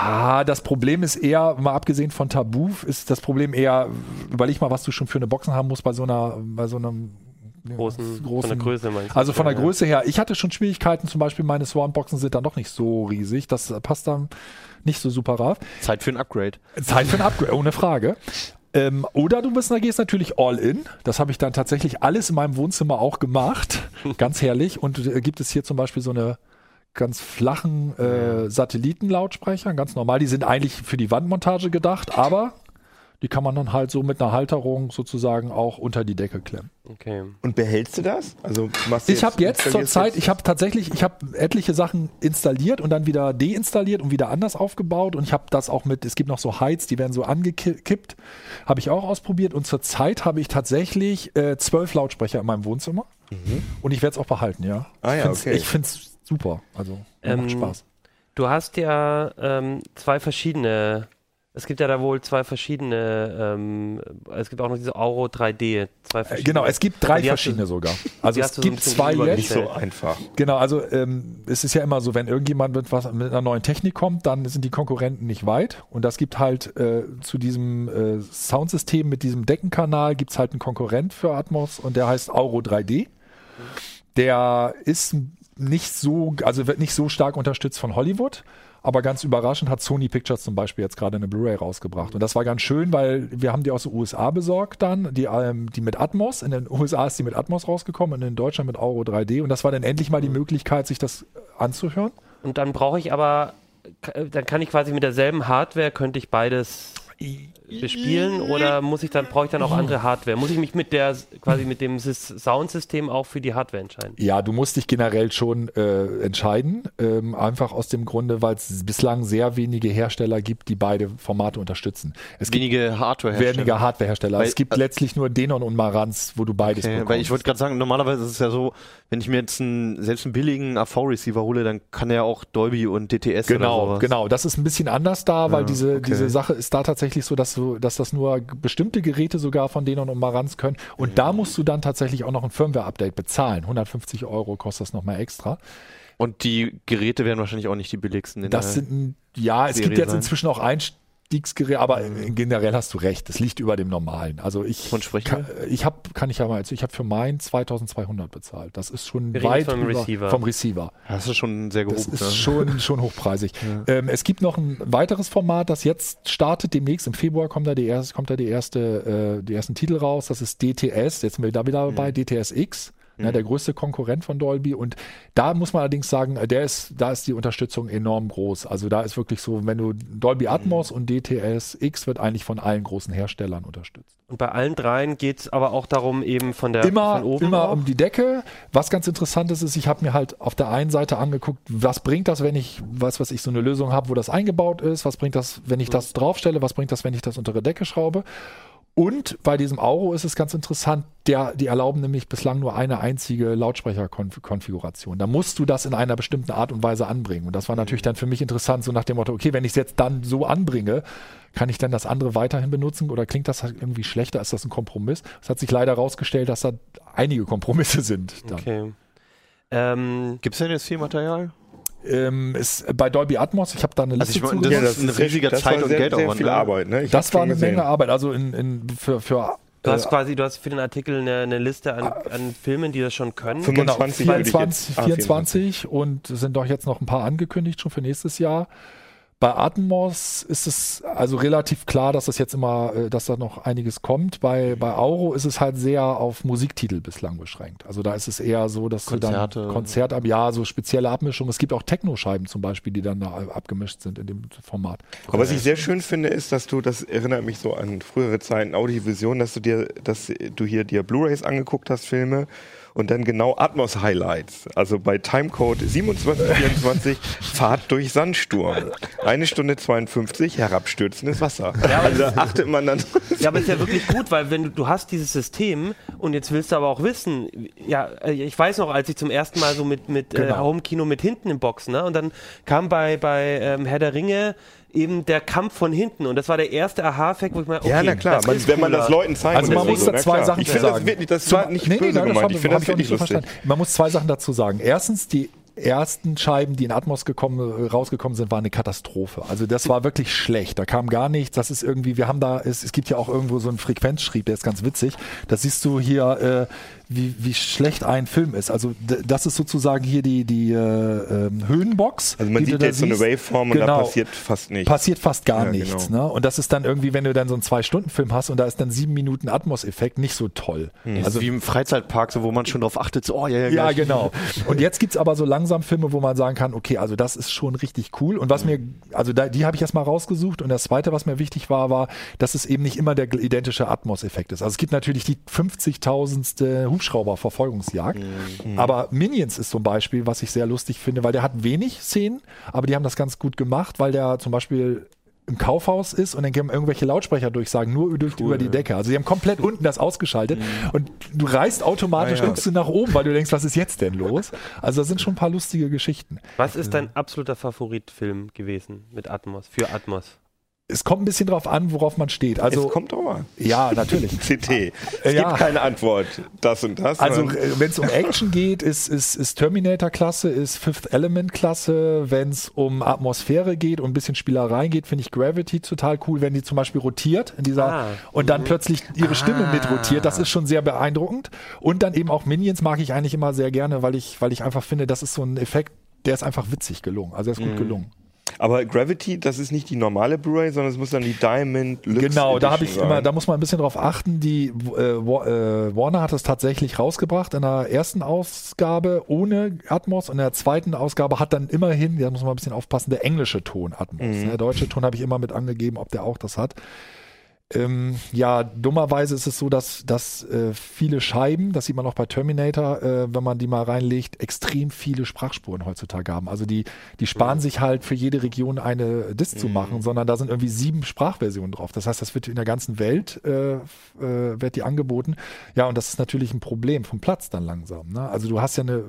Ah, das Problem ist eher, mal abgesehen von Tabu, ist das Problem eher, überleg mal, was du schon für eine Boxen haben musst bei so einer, bei so einem Großen, großen von der Größe meinst du? Also von der Ja. Größe her, ich hatte schon Schwierigkeiten, zum Beispiel meine Swan-Boxen sind dann doch nicht so riesig, das passt dann nicht so super rauf. Zeit für ein Upgrade. Zeit für ein Upgrade, ohne Frage. Ähm, oder du bist, da gehst natürlich all in. Das habe ich dann tatsächlich alles in meinem Wohnzimmer auch gemacht. [LAUGHS] Ganz herrlich. Und äh, gibt es hier zum Beispiel so eine ganz flachen äh, Satellitenlautsprecher, ganz normal. Die sind eigentlich für die Wandmontage gedacht, aber die kann man dann halt so mit einer Halterung sozusagen auch unter die Decke klemmen. Okay. Und behältst du das? Also machst du Ich habe jetzt zur Zeit, ich habe tatsächlich, ich habe etliche Sachen installiert und dann wieder deinstalliert und wieder anders aufgebaut und ich habe das auch mit, es gibt noch so Heiz, die werden so angekippt, habe ich auch ausprobiert und zur Zeit habe ich tatsächlich äh, zwölf Lautsprecher in meinem Wohnzimmer und ich werde es auch behalten, ja. Mhm. Ah ja, ich okay. Finde es super, also Ähm, macht Spaß. Du hast ja ähm, zwei verschiedene. Es gibt ja da wohl zwei verschiedene. Ähm, es gibt auch noch diese Euro 3D. Zwei Äh, verschiedene. genau, es gibt drei hast du- verschiedene sogar. Also es so gibt bisschen zwei jetzt. nicht so einfach. Genau, also ähm, es ist ja immer so, wenn irgendjemand mit, was, mit einer neuen Technik kommt, dann sind die Konkurrenten nicht weit. Und das gibt halt äh, zu diesem äh, Soundsystem mit diesem Deckenkanal gibt es halt einen Konkurrent für Atmos und der heißt Auro 3D. Der ist nicht so, also wird nicht so stark unterstützt von Hollywood. Aber ganz überraschend hat Sony Pictures zum Beispiel jetzt gerade eine Blu-ray rausgebracht. Und das war ganz schön, weil wir haben die aus den USA besorgt dann, die, ähm, die mit Atmos. In den USA ist die mit Atmos rausgekommen und in Deutschland mit Auro 3D. Und das war dann endlich mal die Möglichkeit, sich das anzuhören. Und dann brauche ich aber. k- Dann kann ich quasi mit derselben Hardware könnte ich beides bespielen oder muss ich dann brauche ich dann auch andere Hardware? Muss ich mich mit der quasi mit dem Sys- Soundsystem auch für die Hardware entscheiden? Ja, du musst dich generell schon äh, entscheiden. Ähm, einfach aus dem Grunde, weil es bislang sehr wenige Hersteller gibt, die beide Formate unterstützen. Es gibt Wenige Hardware weniger Hardwarehersteller. Weil- Es gibt letztlich nur Denon und Marantz, wo du beides Okay, bekommst. weil ich wollte gerade sagen, normalerweise ist es ja so, wenn ich mir jetzt einen, selbst einen billigen AV-Receiver hole, dann kann er auch Dolby und DTS oder Genau, sowas. genau. Das ist ein bisschen anders da, weil Ja, diese, okay. diese Sache ist da tatsächlich so, dass, du, dass das nur bestimmte Geräte sogar von Denon und Marantz können. Und da musst du dann tatsächlich auch noch ein Firmware-Update bezahlen. 150 Euro kostet das nochmal extra. Und die Geräte werden wahrscheinlich auch nicht die billigsten. in Das der- sind, ja, es Serie gibt jetzt sein. inzwischen auch Einstiegsgeräte, aber generell hast du recht. Das liegt über dem Normalen. Also ich, kann, ich habe, kann ich ja mal, erzählen, ich habe für meinen 2200 bezahlt. Das ist schon Wir reden weit vom über, Receiver. vom Receiver. das ist schon sehr Das gehoben. ist ne? schon, schon hochpreisig. [LAUGHS] Ähm, es gibt noch ein weiteres Format, das jetzt startet. Demnächst im Februar kommt da die erste, kommt da die erste, äh, die ersten Titel raus. Das ist DTS. Jetzt sind wir da wieder dabei. DTS X. Ja, der größte Konkurrent von Dolby. Und da muss man allerdings sagen, äh, der ist, da ist die Unterstützung enorm groß. Also da ist wirklich so, wenn du Dolby Atmos und DTS X wird eigentlich von allen großen Herstellern unterstützt. Und bei allen dreien geht es aber auch darum, eben von der immer, von oben immer auch. um die Decke. Was ganz interessant ist, ist, ich habe mir halt auf der einen Seite angeguckt, was bringt das, wenn ich, was was ich so eine Lösung habe, wo das eingebaut ist, was bringt das, wenn ich das draufstelle, was bringt das, wenn ich das unter die Decke schraube. Und bei diesem Auro ist es ganz interessant, der, die erlauben nämlich bislang nur eine einzige Lautsprecherkonfiguration. Da musst du das in einer bestimmten Art und Weise anbringen. Und das war natürlich dann für mich interessant, so nach dem Motto, okay, wenn ich es jetzt dann so anbringe, kann ich dann das andere weiterhin benutzen oder klingt das halt irgendwie schlechter? Ist das ein Kompromiss? Es hat sich leider herausgestellt, dass da einige Kompromisse sind. Dann. Okay. Ähm, Gibt es denn jetzt viel Material? Ähm, ist, bei Dolby Atmos, ich habe da eine Also Liste ich meine, zugeschickt. das ist ein riesiger das Zeit- war und sehr, Geldaufwand, Sehr viel ne? Arbeit, ne? Ich Das war eine gesehen. Menge Arbeit. Also in, in, für, für du hast äh, quasi, du hast für den Artikel eine, eine Liste an, an Filmen, die das schon können. 25 genau, würde ich 24, jetzt- ah, 24 und es sind doch jetzt noch ein paar angekündigt schon für nächstes Jahr. Bei Atmos ist es also relativ klar, dass das jetzt immer, äh, dass da noch einiges kommt. Bei, bei Auro ist es halt sehr auf Musiktitel bislang beschränkt. Also da ist es eher so, dass Konzerte. du dann Konzert ab, ja, so spezielle Abmischungen. Es gibt auch Techno-Scheiben zum Beispiel, die dann da abgemischt sind in dem Format. Aber was ich sehr schön finde, ist, dass du, das erinnert mich so an frühere Zeiten, Audiovision, dass du dir, dass du hier dir Blu-Rays angeguckt hast, Filme und dann genau Atmos-Highlights. Also bei Timecode 2724 Fahrt durch Sandsturm. Eine Stunde 52 herabstürzendes Wasser. also da achtet man dann. Ja, aber ist ja wirklich gut, weil wenn du, du hast dieses System und jetzt willst du aber auch wissen, ja, äh, ich weiß noch, als ich zum ersten Mal so mit, mit äh, Genau. Home-Kino mit hinten im Boxen, ne, und dann kam bei, bei ähm, Herr der Ringe eben der Kampf von hinten. Und das war der erste Aha-Effekt, wo ich mal, okay, ja, na klar, das man, ist wenn man das Leuten zeigt. Also man muss da zwei klar. Sachen Ich finde das sagen. wirklich, das war nicht böse nein, gemeint. Ich finde hab das ich auch wirklich nicht so lustig. verstanden. Man muss zwei Sachen dazu sagen. Erstens, die ersten Scheiben, die in Atmos gekommen, rausgekommen sind, waren eine Katastrophe. Also das war wirklich schlecht. Da kam gar nichts. Das ist irgendwie, wir haben da, es, es gibt ja auch irgendwo so einen Frequenzschrieb, der ist ganz witzig. Das siehst du hier, äh, wie, wie schlecht ein Film ist. Also das ist sozusagen hier die, die äh, ähm, Höhenbox. Also man sieht da jetzt so eine. Waveform und da Genau. passiert fast nichts. Passiert fast gar Ja, nichts. genau. Ne? Und das ist dann irgendwie, wenn du dann so einen Zwei-Stunden-Film hast und da ist dann sieben Minuten Atmos-Effekt, nicht so toll. Also wie im Freizeitpark, so wo man schon drauf achtet, so, oh ja, ja, Ja, genau. [LAUGHS] Und jetzt gibt's aber so langsam Filme, wo man sagen kann, okay, also das ist schon richtig cool. Und was mir, also da, die habe ich erstmal rausgesucht. Und das zweite, was mir wichtig war, war, dass es eben nicht immer der identische Atmos-Effekt ist. Also es gibt natürlich die 50.000. Hubschrauber-Verfolgungsjagd. Aber Minions ist zum Beispiel, was ich sehr lustig finde, weil der hat wenig Szenen, aber die haben das ganz gut gemacht, weil der zum Beispiel im Kaufhaus ist und dann gehen irgendwelche Lautsprecher durchsagen, nur durch, über die Decke. Also die haben komplett unten das ausgeschaltet und du reißt automatisch Ah, ja. guckst du nach oben, weil du denkst, was ist jetzt denn los? Also da sind schon ein paar lustige Geschichten. Was ist dein absoluter Favoritfilm gewesen mit Atmos, für Atmos? Es kommt ein bisschen drauf an, worauf man steht. Also es kommt drauf an. ja, natürlich. [LAUGHS] CT. Es Ja. gibt keine Antwort. Das und das. Also sondern- wenn es um Action geht, ist, ist, ist Terminator-Klasse, ist Fifth Element-Klasse. Wenn es um Atmosphäre geht und ein bisschen Spielerei geht, finde ich Gravity total cool, wenn die zum Beispiel rotiert in dieser Ah. und dann plötzlich ihre Stimme Ah. mit rotiert. Das ist schon sehr beeindruckend. Und dann eben auch Minions mag ich eigentlich immer sehr gerne, weil ich, weil ich einfach finde, das ist so ein Effekt, der ist einfach witzig gelungen. Also der ist gut gelungen. Aber Gravity, das ist nicht die normale Blu-ray, sondern es muss dann die Diamond Lux Genau, da habe ich Edition immer, sein. da muss man ein bisschen drauf achten. Die äh, äh, Warner hat es tatsächlich rausgebracht in der ersten Ausgabe ohne Atmos und in der zweiten Ausgabe hat dann immerhin, da muss man ein bisschen aufpassen, der englische Ton Atmos. Mhm. Der deutsche Ton habe ich immer mit angegeben, ob der auch das hat. Ähm, ja, dummerweise ist es so, dass, dass äh, viele Scheiben, das sieht man auch bei Terminator, äh, wenn man die mal reinlegt, extrem viele Sprachspuren heutzutage haben. Also die, die sparen Mhm. sich halt für jede Region eine Disk zu machen, sondern da sind irgendwie sieben Sprachversionen drauf. Das heißt, das wird in der ganzen Welt äh, äh, wird die angeboten. Ja, und das ist natürlich ein Problem vom Platz dann langsam. Ne? Also du hast ja eine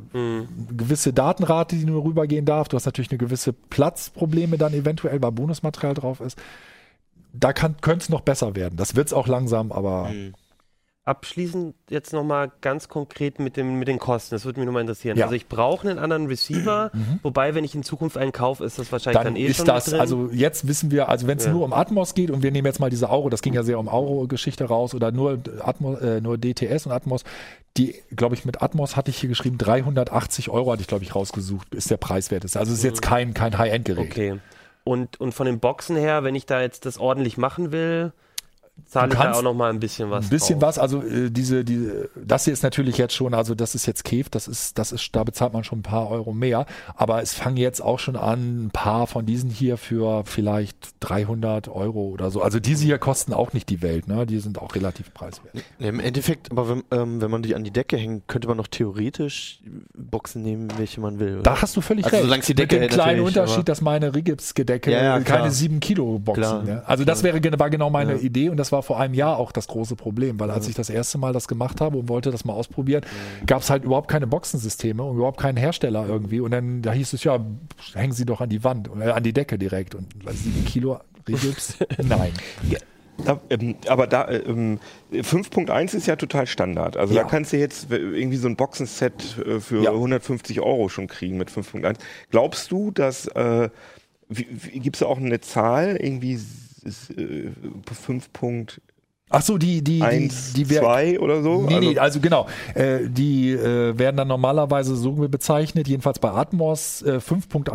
gewisse Datenrate, die nur rübergehen darf. Du hast natürlich eine gewisse Platzprobleme dann eventuell, weil Bonusmaterial drauf ist da könnte es noch besser werden. Das wird es auch langsam, aber Abschließend jetzt nochmal ganz konkret mit, dem, mit den Kosten. Das würde mich nochmal interessieren. Ja. Also ich brauche einen anderen Receiver, [CLEARS THROAT] wobei, wenn ich in Zukunft einen kaufe, ist das wahrscheinlich dann, dann eh ist schon das, drin. also jetzt wissen wir, also wenn es Ja. nur um Atmos geht und wir nehmen jetzt mal diese Auro, das ging ja sehr um Auro-Geschichte raus oder nur, Atmos, äh, nur DTS und Atmos, die, glaube ich, mit Atmos hatte ich hier geschrieben, 380 Euro hatte ich, glaube ich, rausgesucht, ist der preiswerteste. Also es ist jetzt kein, kein High-End-Gerät. Okay. Und, und von den Boxen her, wenn ich da jetzt das ordentlich machen will, zahle Du ich da kannst auch nochmal ein bisschen was Ein bisschen drauf. was, also äh, diese, diese, das hier ist natürlich jetzt schon, also das ist jetzt Kef, das ist, das ist, da bezahlt man schon ein paar Euro mehr, aber es fangen jetzt auch schon an, ein paar von diesen hier für vielleicht 300 Euro oder so. Also diese hier kosten auch nicht die Welt, ne? Die sind auch relativ preiswert. Im Endeffekt, aber wenn, ähm, wenn man die an die Decke hängt, könnte man noch theoretisch Boxen nehmen, welche man will. Oder? Da hast du völlig Also recht. solange es die Mit Decke dem hält, kleinen Unterschied, dass meine Rigips-Gedecke Ja, ja, klar. keine 7 Kilo Boxen. Klar, Ne? Also das wäre war genau meine Ja. Idee und das war vor einem Jahr auch das große Problem, weil als ich das erste Mal das gemacht habe und wollte das mal ausprobieren, gab es halt überhaupt keine Boxensysteme und überhaupt keinen Hersteller irgendwie und dann da hieß es ja, hängen Sie doch an die Wand oder an die Decke direkt und 7 Kilo Rigips, [LAUGHS] nein. Da, ähm, aber da, äh, ähm, 5.1 ist ja total Standard. Also Ja. da kannst du jetzt äh, irgendwie so ein Boxenset äh, für Ja. 150 Euro schon kriegen mit 5.1. Glaubst du, dass, äh, gibt es auch eine Zahl, irgendwie s- äh, 5.1, Ach so, die die die, die wär- 2 oder so? Nee, also, nee, also genau. Äh, die äh, werden dann normalerweise so bezeichnet, jedenfalls bei Atmos äh,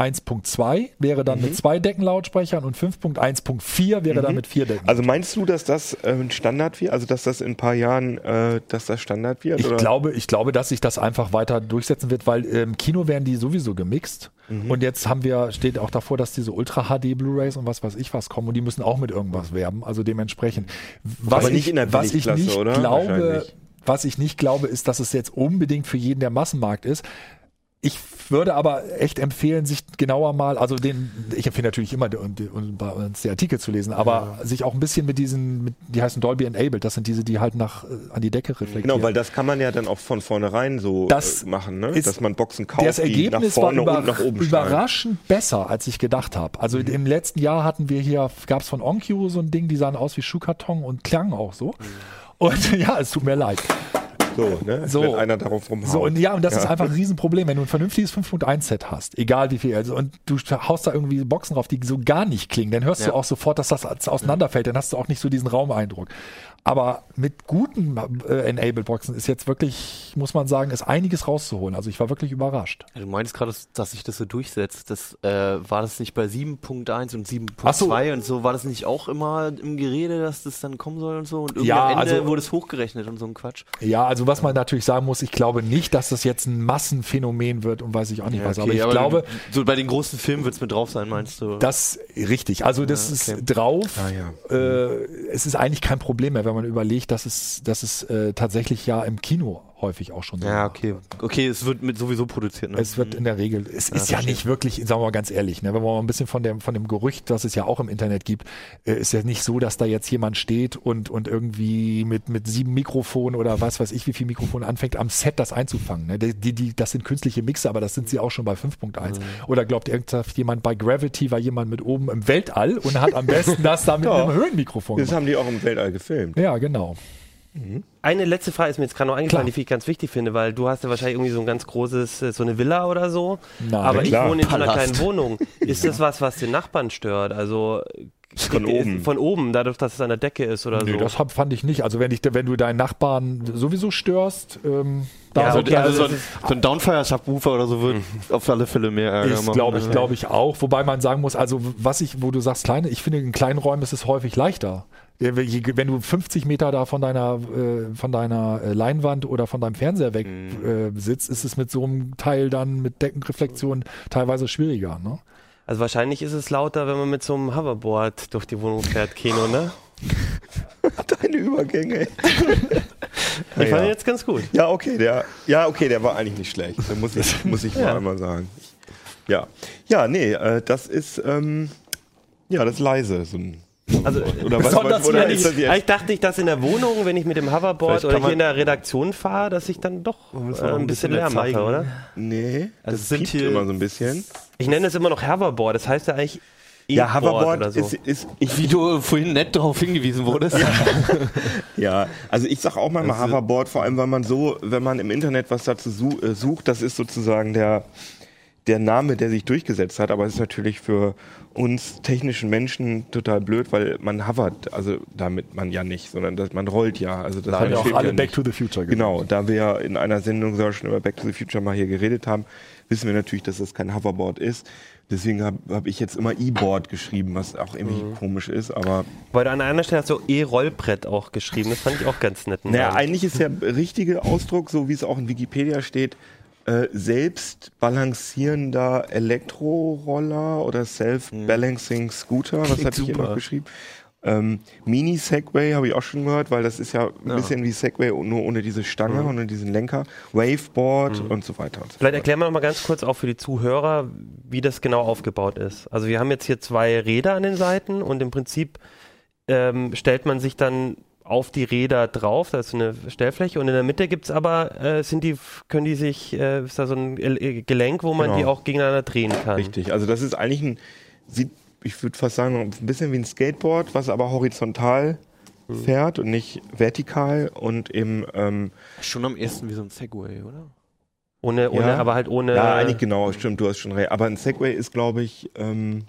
5.1.2 wäre dann mit zwei Deckenlautsprechern und 5.1.4 wäre dann mit vier Decken. also meinst du, dass das äh, ein Standard wird? Also dass das in ein paar Jahren, äh, dass das Standard wird? ich oder? glaube, ich glaube, dass sich das einfach weiter durchsetzen wird, weil im Kino werden die sowieso gemixt. Mhm. Und jetzt haben wir, steht auch davor, dass diese Ultra HD Blu-Rays und was weiß ich was kommen und die müssen auch mit irgendwas werben. Also dementsprechend. Was Aber nicht ich, in der was ich nicht oder? glaube, was ich nicht glaube, ist, dass es jetzt unbedingt für jeden der Massenmarkt ist. Ich würde aber echt empfehlen, sich genauer mal, also den, ich empfehle natürlich immer bei uns die Artikel zu lesen, aber ja. sich auch ein bisschen mit diesen, mit, die heißen Dolby Enabled, das sind diese, die halt nach äh, an die Decke reflektieren. Genau, weil das kann man ja dann auch von vornherein so das äh, machen, ne? Dass man Boxen kauft, das Ergebnis die nach vorne war über, und nach oben überraschend strahlen. besser, als ich gedacht habe. Also mhm. im letzten Jahr hatten wir hier, gab es von OnQ so ein Ding, die sahen aus wie Schuhkarton und klangen auch so. Mhm. Und [LAUGHS] ja, es tut mir leid. So, [LAUGHS] ne? so, Wenn einer darauf rumhaut. So, und ja, und das ja. ist einfach ein Riesenproblem, wenn du ein vernünftiges 5.1-Set hast, egal wie viel, also, und du haust da irgendwie Boxen drauf, die so gar nicht klingen, dann hörst ja. du auch sofort, dass das auseinanderfällt, dann hast du auch nicht so diesen Raumeindruck. Aber mit guten äh, Enabled-Boxen ist jetzt wirklich, muss man sagen, ist einiges rauszuholen. Also ich war wirklich überrascht. Du meinst gerade, dass sich das so durchsetzt. Das, äh, war das nicht bei 7.1 und 7.2 so. und so? War das nicht auch immer im Gerede, dass das dann kommen soll und so? Und irgendwie ja, am Ende also, wurde es hochgerechnet und so ein Quatsch. Ja, also was man natürlich sagen muss, ich glaube nicht, dass das jetzt ein Massenphänomen wird und weiß ich auch nicht ja, was. Okay, aber ich aber glaube. So bei den großen Filmen wird es mit drauf sein, meinst du? Das richtig. Also das ja, okay. ist drauf. Ah, ja. äh, es ist eigentlich kein Problem mehr, wenn man überlegt, dass es dass es äh, tatsächlich ja im Kino häufig auch schon so Ja, okay. Okay, es wird mit sowieso produziert. Ne? Es wird in der Regel, es ja, ist ja nicht wirklich, sagen wir mal ganz ehrlich, ne, wenn wir mal ein bisschen von dem, von dem Gerücht, das es ja auch im Internet gibt, äh, ist ja nicht so, dass da jetzt jemand steht und, und irgendwie mit, mit sieben Mikrofonen oder was weiß ich, wie viel Mikrofon anfängt, am Set das einzufangen. Ne? Die, die, das sind künstliche Mixer, aber das sind sie auch schon bei 5.1. Mhm. Oder glaubt jemand bei Gravity war jemand mit oben im Weltall und hat am besten das da mit [LAUGHS] einem Höhenmikrofon Das haben die auch im Weltall gefilmt. Ja, genau. Eine letzte Frage ist mir jetzt gerade noch eingefallen, klar. die ich ganz wichtig finde, weil du hast ja wahrscheinlich irgendwie so ein ganz großes, äh, so eine Villa oder so. Nein, aber klar. ich wohne in so einer kleinen Wohnung. [LAUGHS] Ist das was, was den Nachbarn stört? Also von oben. Von oben, dadurch, dass es an der Decke ist oder nee, so. Das hab, fand ich nicht. Also wenn, ich, wenn du deinen Nachbarn sowieso störst, ähm, da ja, okay, also, also so, ein, so ein Downfire-Subwoofer oder so wird mhm. auf alle Fälle mehr Ärger ist, glaube ich, glaube ich auch. Wobei man sagen muss, also was ich, wo du sagst kleine, ich finde in kleinen Räumen ist es häufig leichter. Wenn du 50 Meter da von deiner, äh, von deiner äh, Leinwand oder von deinem Fernseher weg mhm. äh, sitzt, ist es mit so einem Teil dann mit Deckenreflexion teilweise schwieriger. Ne? Also wahrscheinlich ist es lauter, wenn man mit so einem Hoverboard durch die Wohnung fährt, Kino, ne? [LAUGHS] Deine Übergänge. [LAUGHS] ich fand ihn jetzt ganz gut. Ja, okay, der, ja, okay, der war eigentlich nicht schlecht. Da muss ich, muss ich [LAUGHS] ja. mal einmal sagen. Ja, ja, nee, äh, das ist, ähm, ja, das ist leise, so ein also, [LAUGHS] oder was, was, oder ich, ich dachte nicht, dass in der Wohnung, wenn ich mit dem Hoverboard oder hier in der Redaktion fahre, dass ich dann doch äh, ein, bisschen, bisschen Lärm mache, oder? Nee, also das sind hier immer so ein bisschen. Ich nenne es immer noch Hoverboard, das heißt ja eigentlich ja, Hoverboard so. ist, ist ich, wie du vorhin nett darauf hingewiesen wurdest. Ja, [LAUGHS] ja also ich sage auch manchmal also, Hoverboard, vor allem weil man so, wenn man im Internet was dazu äh, sucht, das ist sozusagen der der Name, der sich durchgesetzt hat, aber es ist natürlich für uns technischen Menschen total blöd, weil man hovert, also damit man ja nicht, sondern das, man rollt ja. Also das haben ja auch alle ja Back to the Future gesagt. Genau, da wir in einer Sendung sogar schon über Back to the Future mal hier geredet haben, wissen wir natürlich, dass das kein Hoverboard ist. Deswegen habe hab ich jetzt immer E-Board geschrieben, was auch irgendwie mhm. komisch ist, aber. Weil du an einer Stelle hast du E-Rollbrett auch geschrieben, das fand ich auch ganz nett. Naja, eigentlich ist der richtige Ausdruck, so wie es auch in Wikipedia steht, äh, selbst balancierender Elektroroller oder Self-Balancing Scooter, was hatte ich hier noch geschrieben? Ähm, Mini-Segway habe ich auch schon gehört, weil das ist ja ein ja. bisschen wie Segway, nur ohne diese Stange mhm. und diesen Lenker. Waveboard mhm. und so weiter. Und so Vielleicht erklären wir noch mal ganz kurz auch für die Zuhörer, wie das genau aufgebaut ist. Also wir haben jetzt hier zwei Räder an den Seiten und im Prinzip ähm, stellt man sich dann auf die Räder drauf, da ist eine Stellfläche und in der Mitte gibt es aber, äh, sind die, können die sich, äh, ist da so ein Gelenk, wo man genau. die auch gegeneinander drehen kann. Richtig, also das ist eigentlich ein, sieht, ich würde fast sagen, ein bisschen wie ein Skateboard, was aber horizontal mhm. fährt und nicht vertikal und eben ähm, schon am ersten wie so ein Segway, oder? Ohne, ohne, ja. aber halt ohne. Ja, eigentlich genau, stimmt, du hast schon recht. Aber ein Segway ist, glaube ich, ähm,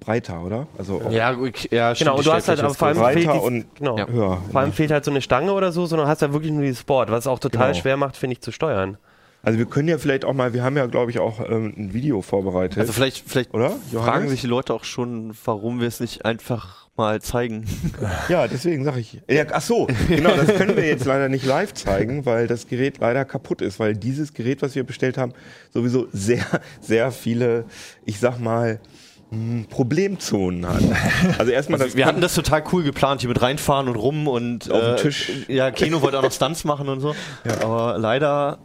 breiter, oder? Also ja, ja genau. Und du hast halt aber vor allem fehlt die, genau. ja. höher. Vor allem fehlt halt so eine Stange oder so, sondern hast ja wirklich nur dieses Board, was es auch total genau. schwer macht, finde ich, zu steuern. Also wir können ja vielleicht auch mal, wir haben ja glaube ich auch ähm, ein Video vorbereitet. Also vielleicht, vielleicht oder? fragen sich die Leute auch schon, warum wir es nicht einfach mal zeigen. [LAUGHS] Ja, deswegen sage ich. Ja, ach so, genau, das können wir jetzt leider nicht live zeigen, weil das Gerät leider kaputt ist, weil dieses Gerät, was wir bestellt haben, sowieso sehr, sehr viele, ich sag mal, Problemzonen hat. Also erstmal also Wir hatten das total cool geplant, hier mit reinfahren und rum und auf äh, Tisch. Ja, Kino wollte auch noch Stunts machen und so. Ja. Aber leider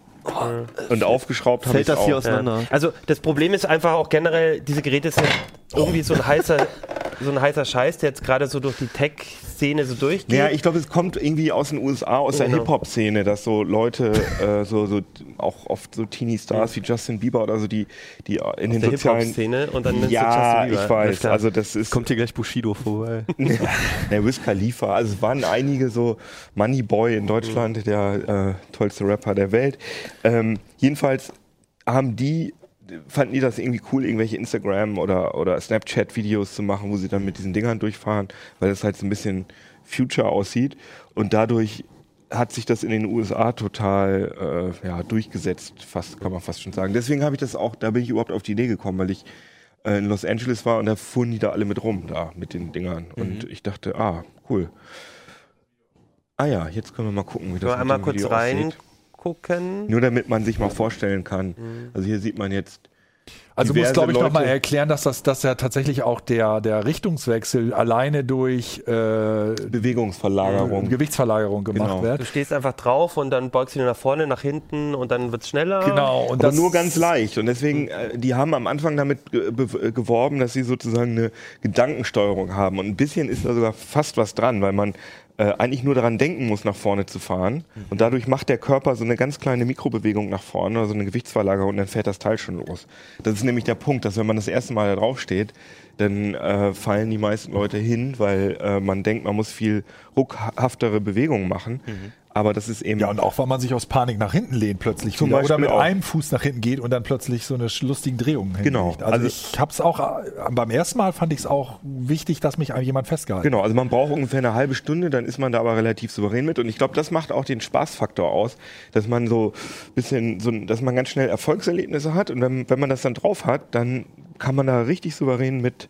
Und aufgeschraubt habe ich Fällt das hier auch. auseinander? Ja. Also das Problem ist einfach auch generell, diese Geräte sind irgendwie so ein heißer, [LAUGHS] so ein heißer Scheiß, der jetzt gerade so durch die Tech-Szene so durchgeht. Ja, ich glaube, es kommt irgendwie aus den USA, aus der Genau. Hip-Hop-Szene, dass so Leute, äh, so, so auch oft so Teenie-Stars wie Justin Bieber oder so, die, die in den der sozialen. Hip-Hop-Szene und dann Ja, Justin Bieber. ich weiß. klar. Also das ist Kommt hier gleich Bushido vorbei. [LAUGHS] der Wiz Khalifa. Also es waren einige so Moneyboy in Deutschland, der äh, tollste Rapper der Welt. Ähm, jedenfalls haben die fanden die das irgendwie cool, irgendwelche Instagram oder, oder Snapchat-Videos zu machen, wo sie dann mit diesen Dingern durchfahren, weil das halt so ein bisschen Future aussieht. Und dadurch hat sich das in den USA total äh, ja, durchgesetzt, fast, kann man fast schon sagen. Deswegen habe ich das auch, da bin ich überhaupt auf die Idee gekommen, weil ich äh, in Los Angeles war und da fuhren die da alle mit rum, da mit den Dingern. Und ich dachte, ah, cool. Ah ja, jetzt können wir mal gucken, wie das Können wir einmal kurz Video aussieht. Reingucken. Nur damit man sich mal vorstellen kann. Also hier sieht man jetzt Also muss, glaube ich, nochmal erklären, dass das dass ja tatsächlich auch der, der Richtungswechsel alleine durch äh, Bewegungsverlagerung. Gewichtsverlagerung gemacht Genau. wird. Du stehst einfach drauf und dann beugst du dich nach vorne, nach hinten und dann wird's schneller. Genau, und Aber das nur ganz leicht. Und deswegen, äh, die haben am Anfang damit ge be- äh, geworben, dass sie sozusagen eine Gedankensteuerung haben. Und ein bisschen ist da sogar fast was dran, weil man äh, eigentlich nur daran denken muss, nach vorne zu fahren. Und dadurch macht der Körper so eine ganz kleine Mikrobewegung nach vorne, also eine Gewichtsverlagerung, und dann fährt das Teil schon los. Das ist nämlich der Punkt, dass wenn man das erste Mal da drauf steht, dann äh, fallen die meisten Leute hin, weil äh, man denkt, man muss viel ruckhaftere Bewegungen machen. Aber das ist eben Ja, und auch weil man sich aus Panik nach hinten lehnt plötzlich Zum wieder. Oder Beispiel mit auch. einem Fuß nach hinten geht und dann plötzlich so eine lustigen Drehung Genau. Also, Also- ich habe es auch, äh, beim ersten Mal fand ich es auch wichtig, dass mich jemand festgehalten Genau, also man braucht ungefähr eine halbe Stunde, dann ist man da aber relativ souverän mit. Und ich glaube, das macht auch den Spaßfaktor aus, dass man so bisschen, so, dass man ganz schnell Erfolgserlebnisse hat. Und wenn, wenn man das dann drauf hat, dann kann man da richtig souverän mit,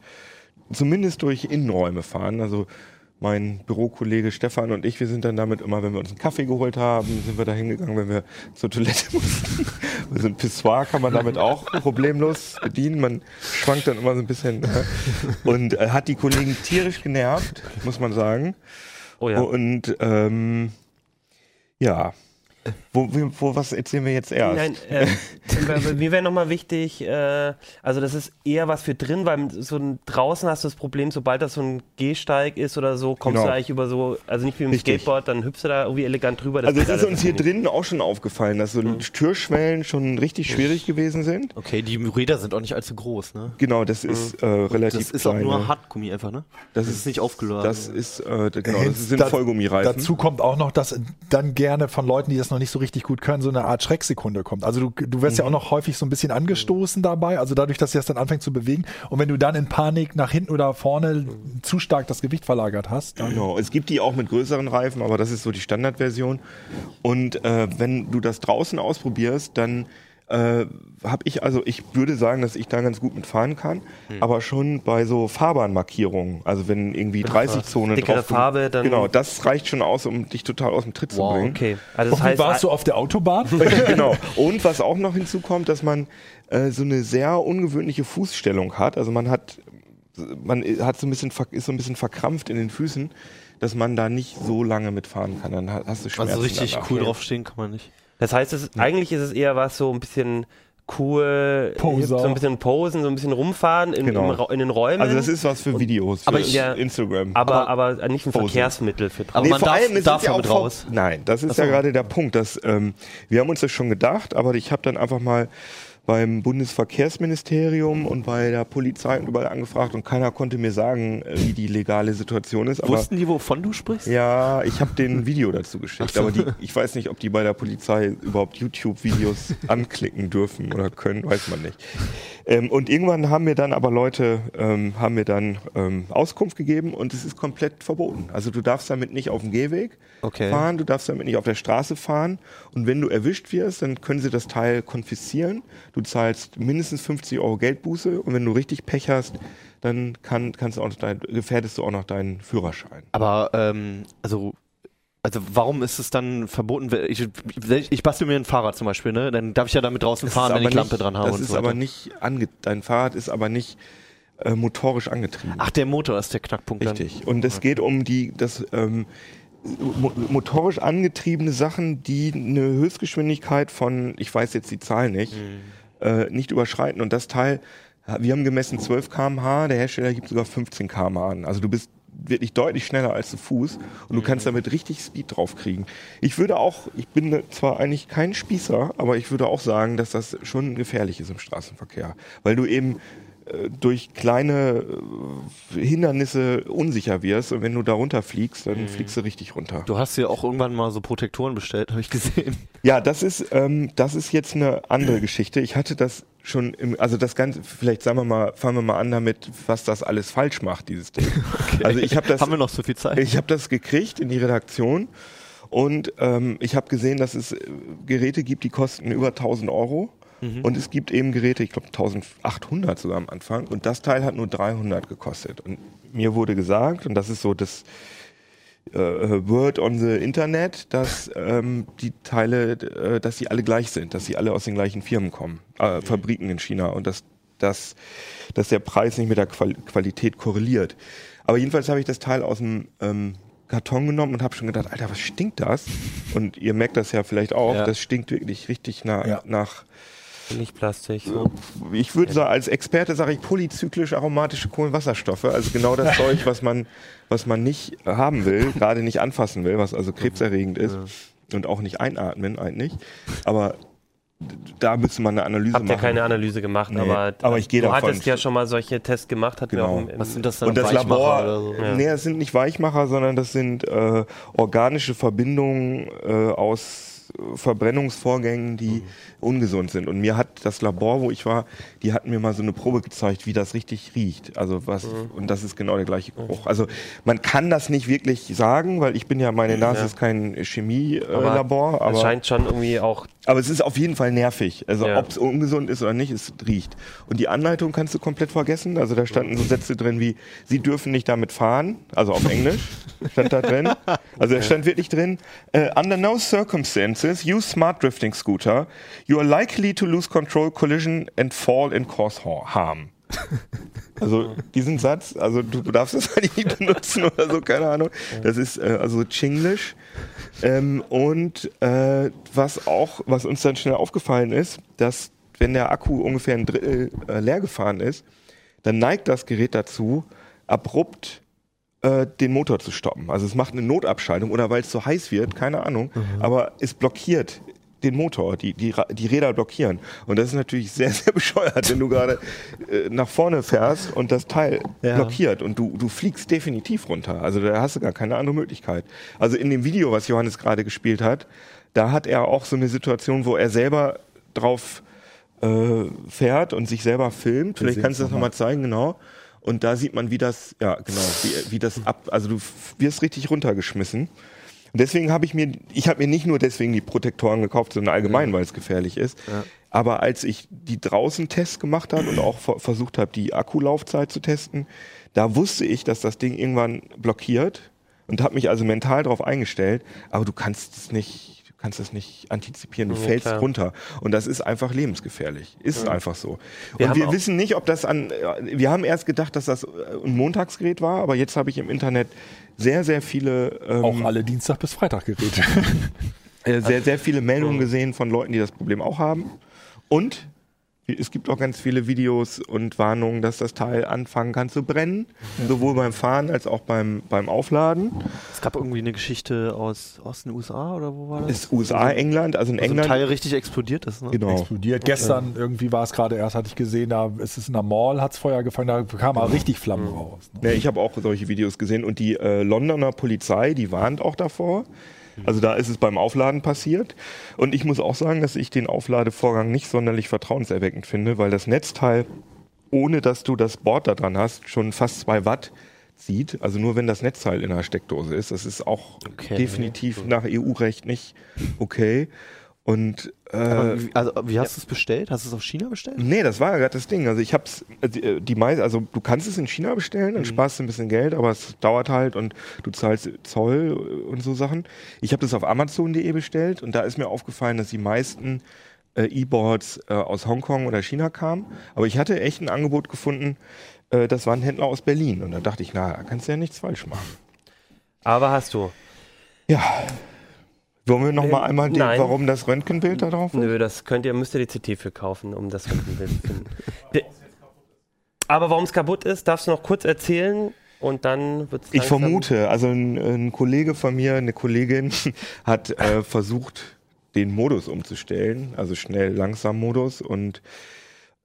zumindest durch Innenräume fahren. Also mein Bürokollege Stefan und ich, wir sind dann damit immer, wenn wir uns einen Kaffee geholt haben, sind wir da hingegangen, wenn wir zur Toilette [LAUGHS] mussten. so ein Pissoir kann man damit auch problemlos bedienen. Man schwankt dann immer so ein bisschen äh, und äh, hat die Kollegen tierisch genervt, muss man sagen. Oh ja. Und ähm, ja, wo, wo, wo, was erzählen wir jetzt erst? Nein, äh, mir wäre nochmal wichtig, äh, also das ist eher was für drin, weil so ein, draußen hast du das Problem, sobald das so ein Gehsteig ist oder so, kommst Genau. du eigentlich über so, also nicht wie im Richtig. Skateboard, dann hüpfst du da irgendwie elegant drüber. das Also es ist uns hier drinnen auch schon aufgefallen, dass so Türschwellen schon richtig schwierig gewesen sind. Okay, die Räder sind auch nicht allzu groß, ne? Genau, das ist äh, relativ Das ist auch kleine. nur Hartgummi einfach, ne? Das Das ist nicht aufgeladen. Das ist, äh, genau, das Hens, sind da- Vollgummireifen. Dazu kommt auch noch, dass dann gerne von Leuten, die das noch nicht so richtig gut können, so eine Art Schrecksekunde kommt. Also du, du wirst ja Mhm. auch noch häufig so ein bisschen angestoßen dabei, also dadurch, dass sich das dann anfängt zu bewegen. Und wenn du dann in Panik nach hinten oder vorne zu stark das Gewicht verlagert hast, dann Genau, es gibt die auch mit größeren Reifen, aber das ist so die Standardversion. Und äh, wenn du das draußen ausprobierst, dann äh, habe ich, also ich würde sagen, dass ich da ganz gut mitfahren kann, aber schon bei so Fahrbahnmarkierungen, also wenn irgendwie 30 Zonen dickere drauf Farbe, dann- Genau, das reicht schon aus, um dich total aus dem Tritt zu Wow, bringen. Okay, also das Und heißt, warst du auf der Autobahn? [LAUGHS] [LAUGHS] genau. Und was auch noch hinzukommt, dass man äh, so eine sehr ungewöhnliche Fußstellung hat. Also man hat, man hat so ein bisschen, ist so ein bisschen verkrampft in den Füßen, dass man da nicht so lange mitfahren kann. Dann ha- hast du Schmerzen. also richtig danach. cool draufstehen kann man nicht. Das heißt, es, eigentlich ist es eher was so ein bisschen cool, Poser. so ein bisschen posen, so ein bisschen rumfahren in, Genau. Ra- in den Räumen. Also das ist was für Videos, für aber ja, Instagram. aber, aber nicht ein Posen. Verkehrsmittel für Aber man vor darf- allem, darf ja vor- raus. Nein, das ist ja gerade der Punkt, dass ähm, wir haben uns das schon gedacht, aber ich habe dann einfach mal beim Bundesverkehrsministerium und bei der Polizei und überall angefragt und keiner konnte mir sagen, äh, wie die legale Situation ist. Aber Wussten die, wovon du sprichst? ja, ich habe den Video dazu geschickt, aber die, ich weiß nicht, ob die bei der Polizei überhaupt YouTube-Videos [LAUGHS] anklicken dürfen oder können, weiß man nicht. Ähm, und irgendwann haben mir dann aber Leute ähm, haben mir dann ähm, Auskunft gegeben und es ist komplett verboten. Also du darfst damit nicht auf dem Gehweg Okay. fahren, du darfst damit nicht auf der Straße fahren und wenn du erwischt wirst, dann können sie das Teil konfiszieren. Du zahlst mindestens 50 Euro Geldbuße und wenn du richtig Pech hast, dann kann, kannst du auch noch dein, gefährdest du auch noch deinen Führerschein. Aber, ähm, also, also warum ist es dann verboten? Ich, ich, ich bastel mir ein Fahrrad zum Beispiel, ne? Dann darf ich ja damit draußen Das fahren, wenn ich Lampe nicht- dran habe Das und ist so aber nicht ange dein Fahrrad ist aber nicht äh, motorisch angetrieben. Ach, der Motor ist der Knackpunkt Richtig. Und es geht um die, das, ähm, mo motorisch angetriebene Sachen, die eine Höchstgeschwindigkeit von, ich weiß jetzt die Zahl nicht, äh, nicht überschreiten. Und das Teil, wir haben gemessen 12 km/h, der Hersteller gibt sogar 15 km/h an. Also du bist wirklich deutlich schneller als zu Fuß und du kannst damit richtig Speed draufkriegen. Ich würde auch, ich bin zwar eigentlich kein Spießer, aber ich würde auch sagen, dass das schon gefährlich ist im Straßenverkehr, weil du eben durch kleine äh, Hindernisse unsicher wirst und wenn du da runterfliegst, dann fliegst du richtig runter. Du hast dir auch irgendwann mal so Protektoren bestellt, habe ich gesehen. Ja, das ist, ähm, das ist jetzt eine andere [CLEARS THROAT] Geschichte. Ich hatte das schon im, also das Ganze, vielleicht sagen wir mal, fangen wir mal an damit, was das alles falsch macht, dieses Ding. [LAUGHS] Also ich habe das, Haben wir noch so viel Zeit? ich habe das gekriegt in die Redaktion und ähm, ich habe gesehen, dass es äh, Geräte gibt, die kosten über 1000 Euro. Und es gibt eben Geräte, ich glaube 1800 sogar am Anfang. Und das Teil hat nur 300 gekostet. Und mir wurde gesagt, und das ist so das äh, Word on the Internet, dass ähm, die Teile, äh, dass sie alle gleich sind, dass sie alle aus den gleichen Firmen kommen, äh, Fabriken in China und dass, dass, dass der Preis nicht mit der Qual Qualität korreliert. Aber jedenfalls habe ich das Teil aus dem ähm, Karton genommen und habe schon gedacht, Alter, was stinkt das? Und ihr merkt das ja vielleicht auch, Ja. das stinkt wirklich richtig nach, Ja. nach Nicht Plastik. So. ich würde sagen, als Experte sage ich polyzyklisch aromatische Kohlenwasserstoffe, also genau das [LAUGHS] Zeug, was man, was man nicht haben will, gerade nicht anfassen will, was also krebserregend ist und auch nicht einatmen eigentlich. Aber da müsste man eine Analyse Habt ihr machen. keine Analyse gemacht, Nee, aber, aber ich gehe du davon- hattest ja schon mal solche Tests gemacht, wir Genau. im, im Was sind das dann? und das Weichmacher Labor, oder so? Ja. nee, das sind nicht Weichmacher, sondern das sind äh, organische Verbindungen äh, aus Verbrennungsvorgängen, die ungesund sind. Und mir hat das Labor, wo ich war, die hatten mir mal so eine Probe gezeigt, wie das richtig riecht. Also was, und das ist genau der gleiche Geruch. Also man kann das nicht wirklich sagen, weil ich bin ja, meine Nase Ja. ist kein Chemielabor, aber, es scheint schon irgendwie auch aber es ist auf jeden Fall nervig. Also Ja. ob es ungesund ist oder nicht, es riecht. Und die Anleitung kannst du komplett vergessen. Also da standen so Sätze drin wie, sie dürfen nicht damit fahren. Also auf Englisch stand da drin. Also da stand wirklich drin, äh, under no circumstances use smart drifting scooter. You are likely to lose control, collision and fall and cause har- harm. [LAUGHS] Also diesen Satz, also du darfst das [LAUGHS] eigentlich nicht benutzen oder so, keine Ahnung. Das ist äh, also Chinglish. Ähm, und äh, was auch, was uns dann schnell aufgefallen ist, dass wenn der Akku ungefähr ein Drittel äh, leer gefahren ist, dann neigt das Gerät dazu, abrupt äh, den Motor zu stoppen. Also es macht eine Notabschaltung oder weil es so heiß wird, keine Ahnung, aber es blockiert den Motor, die, die, die Räder blockieren. Und das ist natürlich sehr, [LAUGHS] sehr bescheuert, wenn du gerade äh, nach vorne fährst und das Teil Ja. blockiert und du, du fliegst definitiv runter. Also da hast du gar keine andere Möglichkeit. Also in dem Video, was Johannes gerade gespielt hat, da hat er auch so eine Situation, wo er selber drauf äh, fährt und sich selber filmt. Vielleicht kannst du das noch nochmal zeigen, genau. Und da sieht man, wie das, ja, genau, wie, wie das ab, also du wirst richtig runtergeschmissen. Und deswegen habe ich mir, ich habe mir nicht nur deswegen die Protektoren gekauft, sondern allgemein, weil es gefährlich ist. Aber als ich die draußen Tests gemacht habe und auch ver- versucht habe, die Akkulaufzeit zu testen, da wusste ich, dass das Ding irgendwann blockiert und habe mich also mental darauf eingestellt. Aber du kannst es nicht, kannst es nicht antizipieren. Du Ja, fällst klar. runter und das ist einfach lebensgefährlich. Ist einfach so. Wir und haben wir wissen nicht, ob das an. äh, Wir haben erst gedacht, dass das äh, ein Montagsgerät war, aber jetzt habe ich im Internet sehr, sehr viele. ähm, Auch alle Dienstag bis Freitag Geräte. [LAUGHS] äh, sehr, sehr viele Meldungen gesehen von Leuten, die das Problem auch haben. Und es gibt auch ganz viele Videos und Warnungen, dass das Teil anfangen kann zu brennen, sowohl beim Fahren als auch beim, beim Aufladen. Es gab irgendwie eine Geschichte aus, aus den USA oder wo war das? Ist USA, England, also in Also ein England. Teil richtig explodiert ist, ne? genau. explodiert. Gestern irgendwie war es gerade erst, hatte ich gesehen, da ist es in der Mall, hat es Feuer gefangen, da kam mal richtig Flammen raus. Ne? Ja, ich habe auch solche Videos gesehen und die äh, Londoner Polizei, die warnt auch davor. Also da ist es beim Aufladen passiert. Und ich muss auch sagen, dass ich den Aufladevorgang nicht sonderlich vertrauenserweckend finde, weil das Netzteil, ohne dass du das Board da dran hast, schon fast zwei Watt zieht. Also nur wenn das Netzteil in der Steckdose ist. Das ist auch Okay. definitiv nach EU-Recht nicht okay. Und äh, wie, also, wie hast du es bestellt? Hast du es auf China bestellt? Nee, das war ja gerade das Ding. Also ich hab's, äh, die, äh, die meisten, also du kannst es in China bestellen, dann sparst du ein bisschen Geld, aber es dauert halt und du zahlst Zoll und so Sachen. Ich habe das auf Amazon.de bestellt und da ist mir aufgefallen, dass die meisten äh, E-Boards äh, aus Hongkong oder China kamen. Aber ich hatte echt ein Angebot gefunden, äh, das war ein Händler aus Berlin. Und da dachte ich, na, da kannst du ja nichts falsch machen. Aber hast du. Ja. Wollen wir noch Ähm, mal einmal, die, nein. warum das Röntgenbild da drauf ist? Nö, das könnt ihr, müsst ihr die CT für kaufen, um das Röntgenbild zu finden. [LAUGHS] De- Aber warum es kaputt ist, darfst du noch kurz erzählen und dann wird es Ich vermute, also ein, ein Kollege von mir, eine Kollegin, [LAUGHS] hat äh, versucht, den Modus umzustellen, also schnell langsam Modus und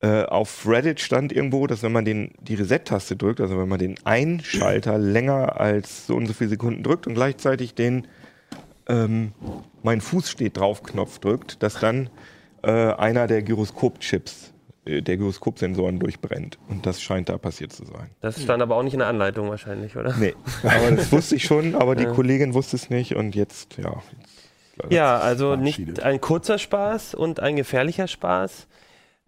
äh, auf Reddit stand irgendwo, dass wenn man den, die Reset-Taste drückt, also wenn man den Einschalter länger als so und so viele Sekunden drückt und gleichzeitig den ähm, mein Fuß steht drauf Knopf drückt, dass dann äh, einer der Gyroskop-Chips, äh, der Gyroskop-Sensoren durchbrennt. Und das scheint da passiert zu sein. Das stand aber auch nicht in der Anleitung wahrscheinlich, oder? Nee, aber das wusste ich schon, aber die Ja. Kollegin wusste es nicht und jetzt, ja. Ja, also nicht ein kurzer Spaß und ein gefährlicher Spaß.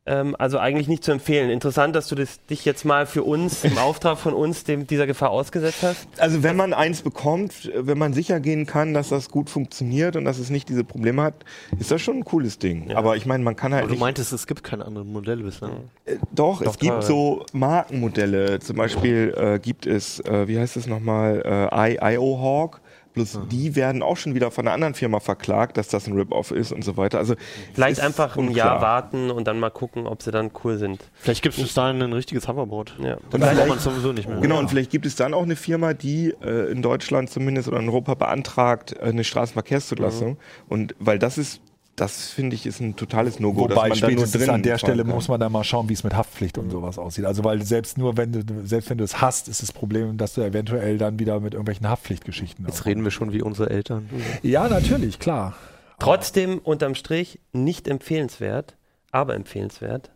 Ähm, also eigentlich nicht zu empfehlen. Interessant, dass du das, dich jetzt mal für uns, im [LAUGHS] Auftrag von uns, dem, dieser Gefahr ausgesetzt hast. Also wenn man eins bekommt, äh, wenn man sicher gehen kann, dass das gut funktioniert und dass es nicht diese Probleme hat, ist das schon ein cooles Ding. Aber ich meine, man kann halt Aber du meintest, es gibt keine anderen Modelle bislang. äh, doch, es Doch, gibt toll. so Markenmodelle. Zum Beispiel äh, gibt es, äh, wie heißt es nochmal, äh, I- IO Hawk. Bloß die werden auch schon wieder von einer anderen Firma verklagt, dass das ein Rip-Off ist und so weiter. Also Vielleicht einfach ein unklar. Jahr warten und dann mal gucken, ob sie dann cool sind. Vielleicht gibt es bis dahin ein richtiges Hoverboard. Ja. Und dann braucht man es sowieso nicht mehr. Genau, und vielleicht gibt es dann auch eine Firma, die äh, in Deutschland zumindest oder in Europa beantragt, äh, eine Straßenverkehrszulassung. Und weil das ist, das finde ich, ist ein totales No-Go, Wobei dass man da nur spätestens drin an der Stelle kann. muss man dann mal schauen, wie es mit Haftpflicht und sowas aussieht. Also weil selbst nur wenn du selbst wenn du es hast, ist das Problem, dass du eventuell dann wieder mit irgendwelchen Haftpflichtgeschichten. Jetzt reden wir schon wie unsere Eltern. Ja, natürlich, klar. Trotzdem unterm Strich nicht empfehlenswert, aber empfehlenswert.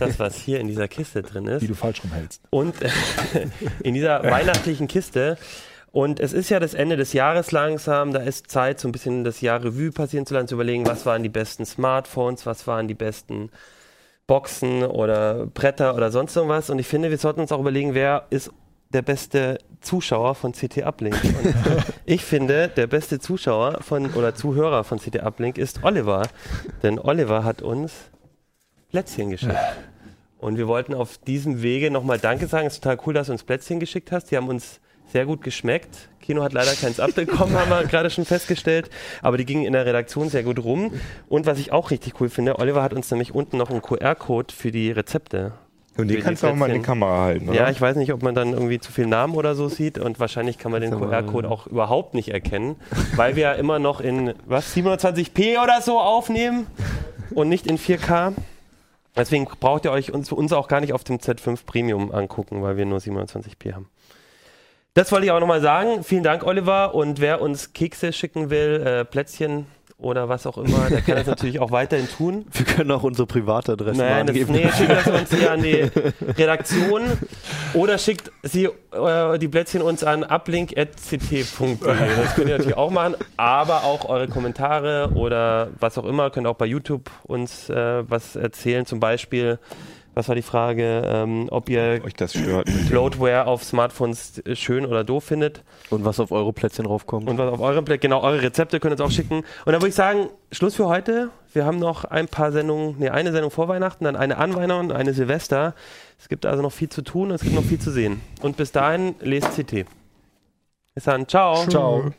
Das, was hier in dieser Kiste drin ist. Wie du falsch rumhältst. und [LAUGHS] in dieser weihnachtlichen Kiste. Und es ist ja das Ende des Jahres langsam, da ist Zeit, so ein bisschen das Jahr Revue passieren zu lassen, zu überlegen, was waren die besten Smartphones, was waren die besten Boxen oder Bretter oder sonst irgendwas. Und ich finde, wir sollten uns auch überlegen, wer ist der beste Zuschauer von CT Uplink. Und [LAUGHS] ich finde, der beste Zuschauer von oder Zuhörer von CT Uplink ist Oliver. Denn Oliver hat uns Plätzchen geschickt. [LAUGHS] Und wir wollten auf diesem Wege nochmal Danke sagen. Es ist total cool, dass du uns Plätzchen geschickt hast. Die haben uns sehr gut geschmeckt. Kino hat leider keins abbekommen, [LAUGHS] haben wir gerade schon festgestellt. Aber die gingen in der Redaktion sehr gut rum. Und was ich auch richtig cool finde, Oliver hat uns nämlich unten noch einen QR-Code für die Rezepte. Und den die kannst du auch mal in die. Kamera halten, oder? Ja, ich weiß nicht, ob man dann irgendwie zu viel Namen oder so sieht und wahrscheinlich kann man den QR-Code auch überhaupt nicht erkennen, weil wir ja immer noch in was 720p oder so aufnehmen und nicht in 4K. Deswegen braucht ihr euch uns, uns auch gar nicht auf dem Z5 Premium angucken, weil wir nur 720p haben. Das wollte ich auch nochmal sagen. Vielen Dank, Oliver. Und wer uns Kekse schicken will, äh, Plätzchen oder was auch immer, der kann das [LAUGHS] natürlich auch weiterhin tun. Wir können auch unsere Privatadresse Nein, das, angeben. nee, schickt das uns hier an die [LAUGHS] Redaktion oder schickt sie äh, die Plätzchen uns an uplink.ct.de. Das könnt ihr natürlich auch machen, aber auch eure Kommentare oder was auch immer, könnt auch bei YouTube uns äh, was erzählen. Zum Beispiel, was war die Frage, ähm, ob ihr Euch das stört. Bloatware auf Smartphones äh, schön oder doof findet Und was auf eure Plätzchen raufkommt. und was auf eurem Blatt, genau, eure Rezepte könnt ihr uns auch schicken. Und dann würde ich sagen, Schluss für heute. Wir haben noch ein paar Sendungen, nee, eine Sendung vor Weihnachten, dann eine an Weihnachten und eine Silvester. Es gibt also noch viel zu tun und es gibt noch viel zu sehen. Und bis dahin, lest CT. Bis dann, ciao. Ciao.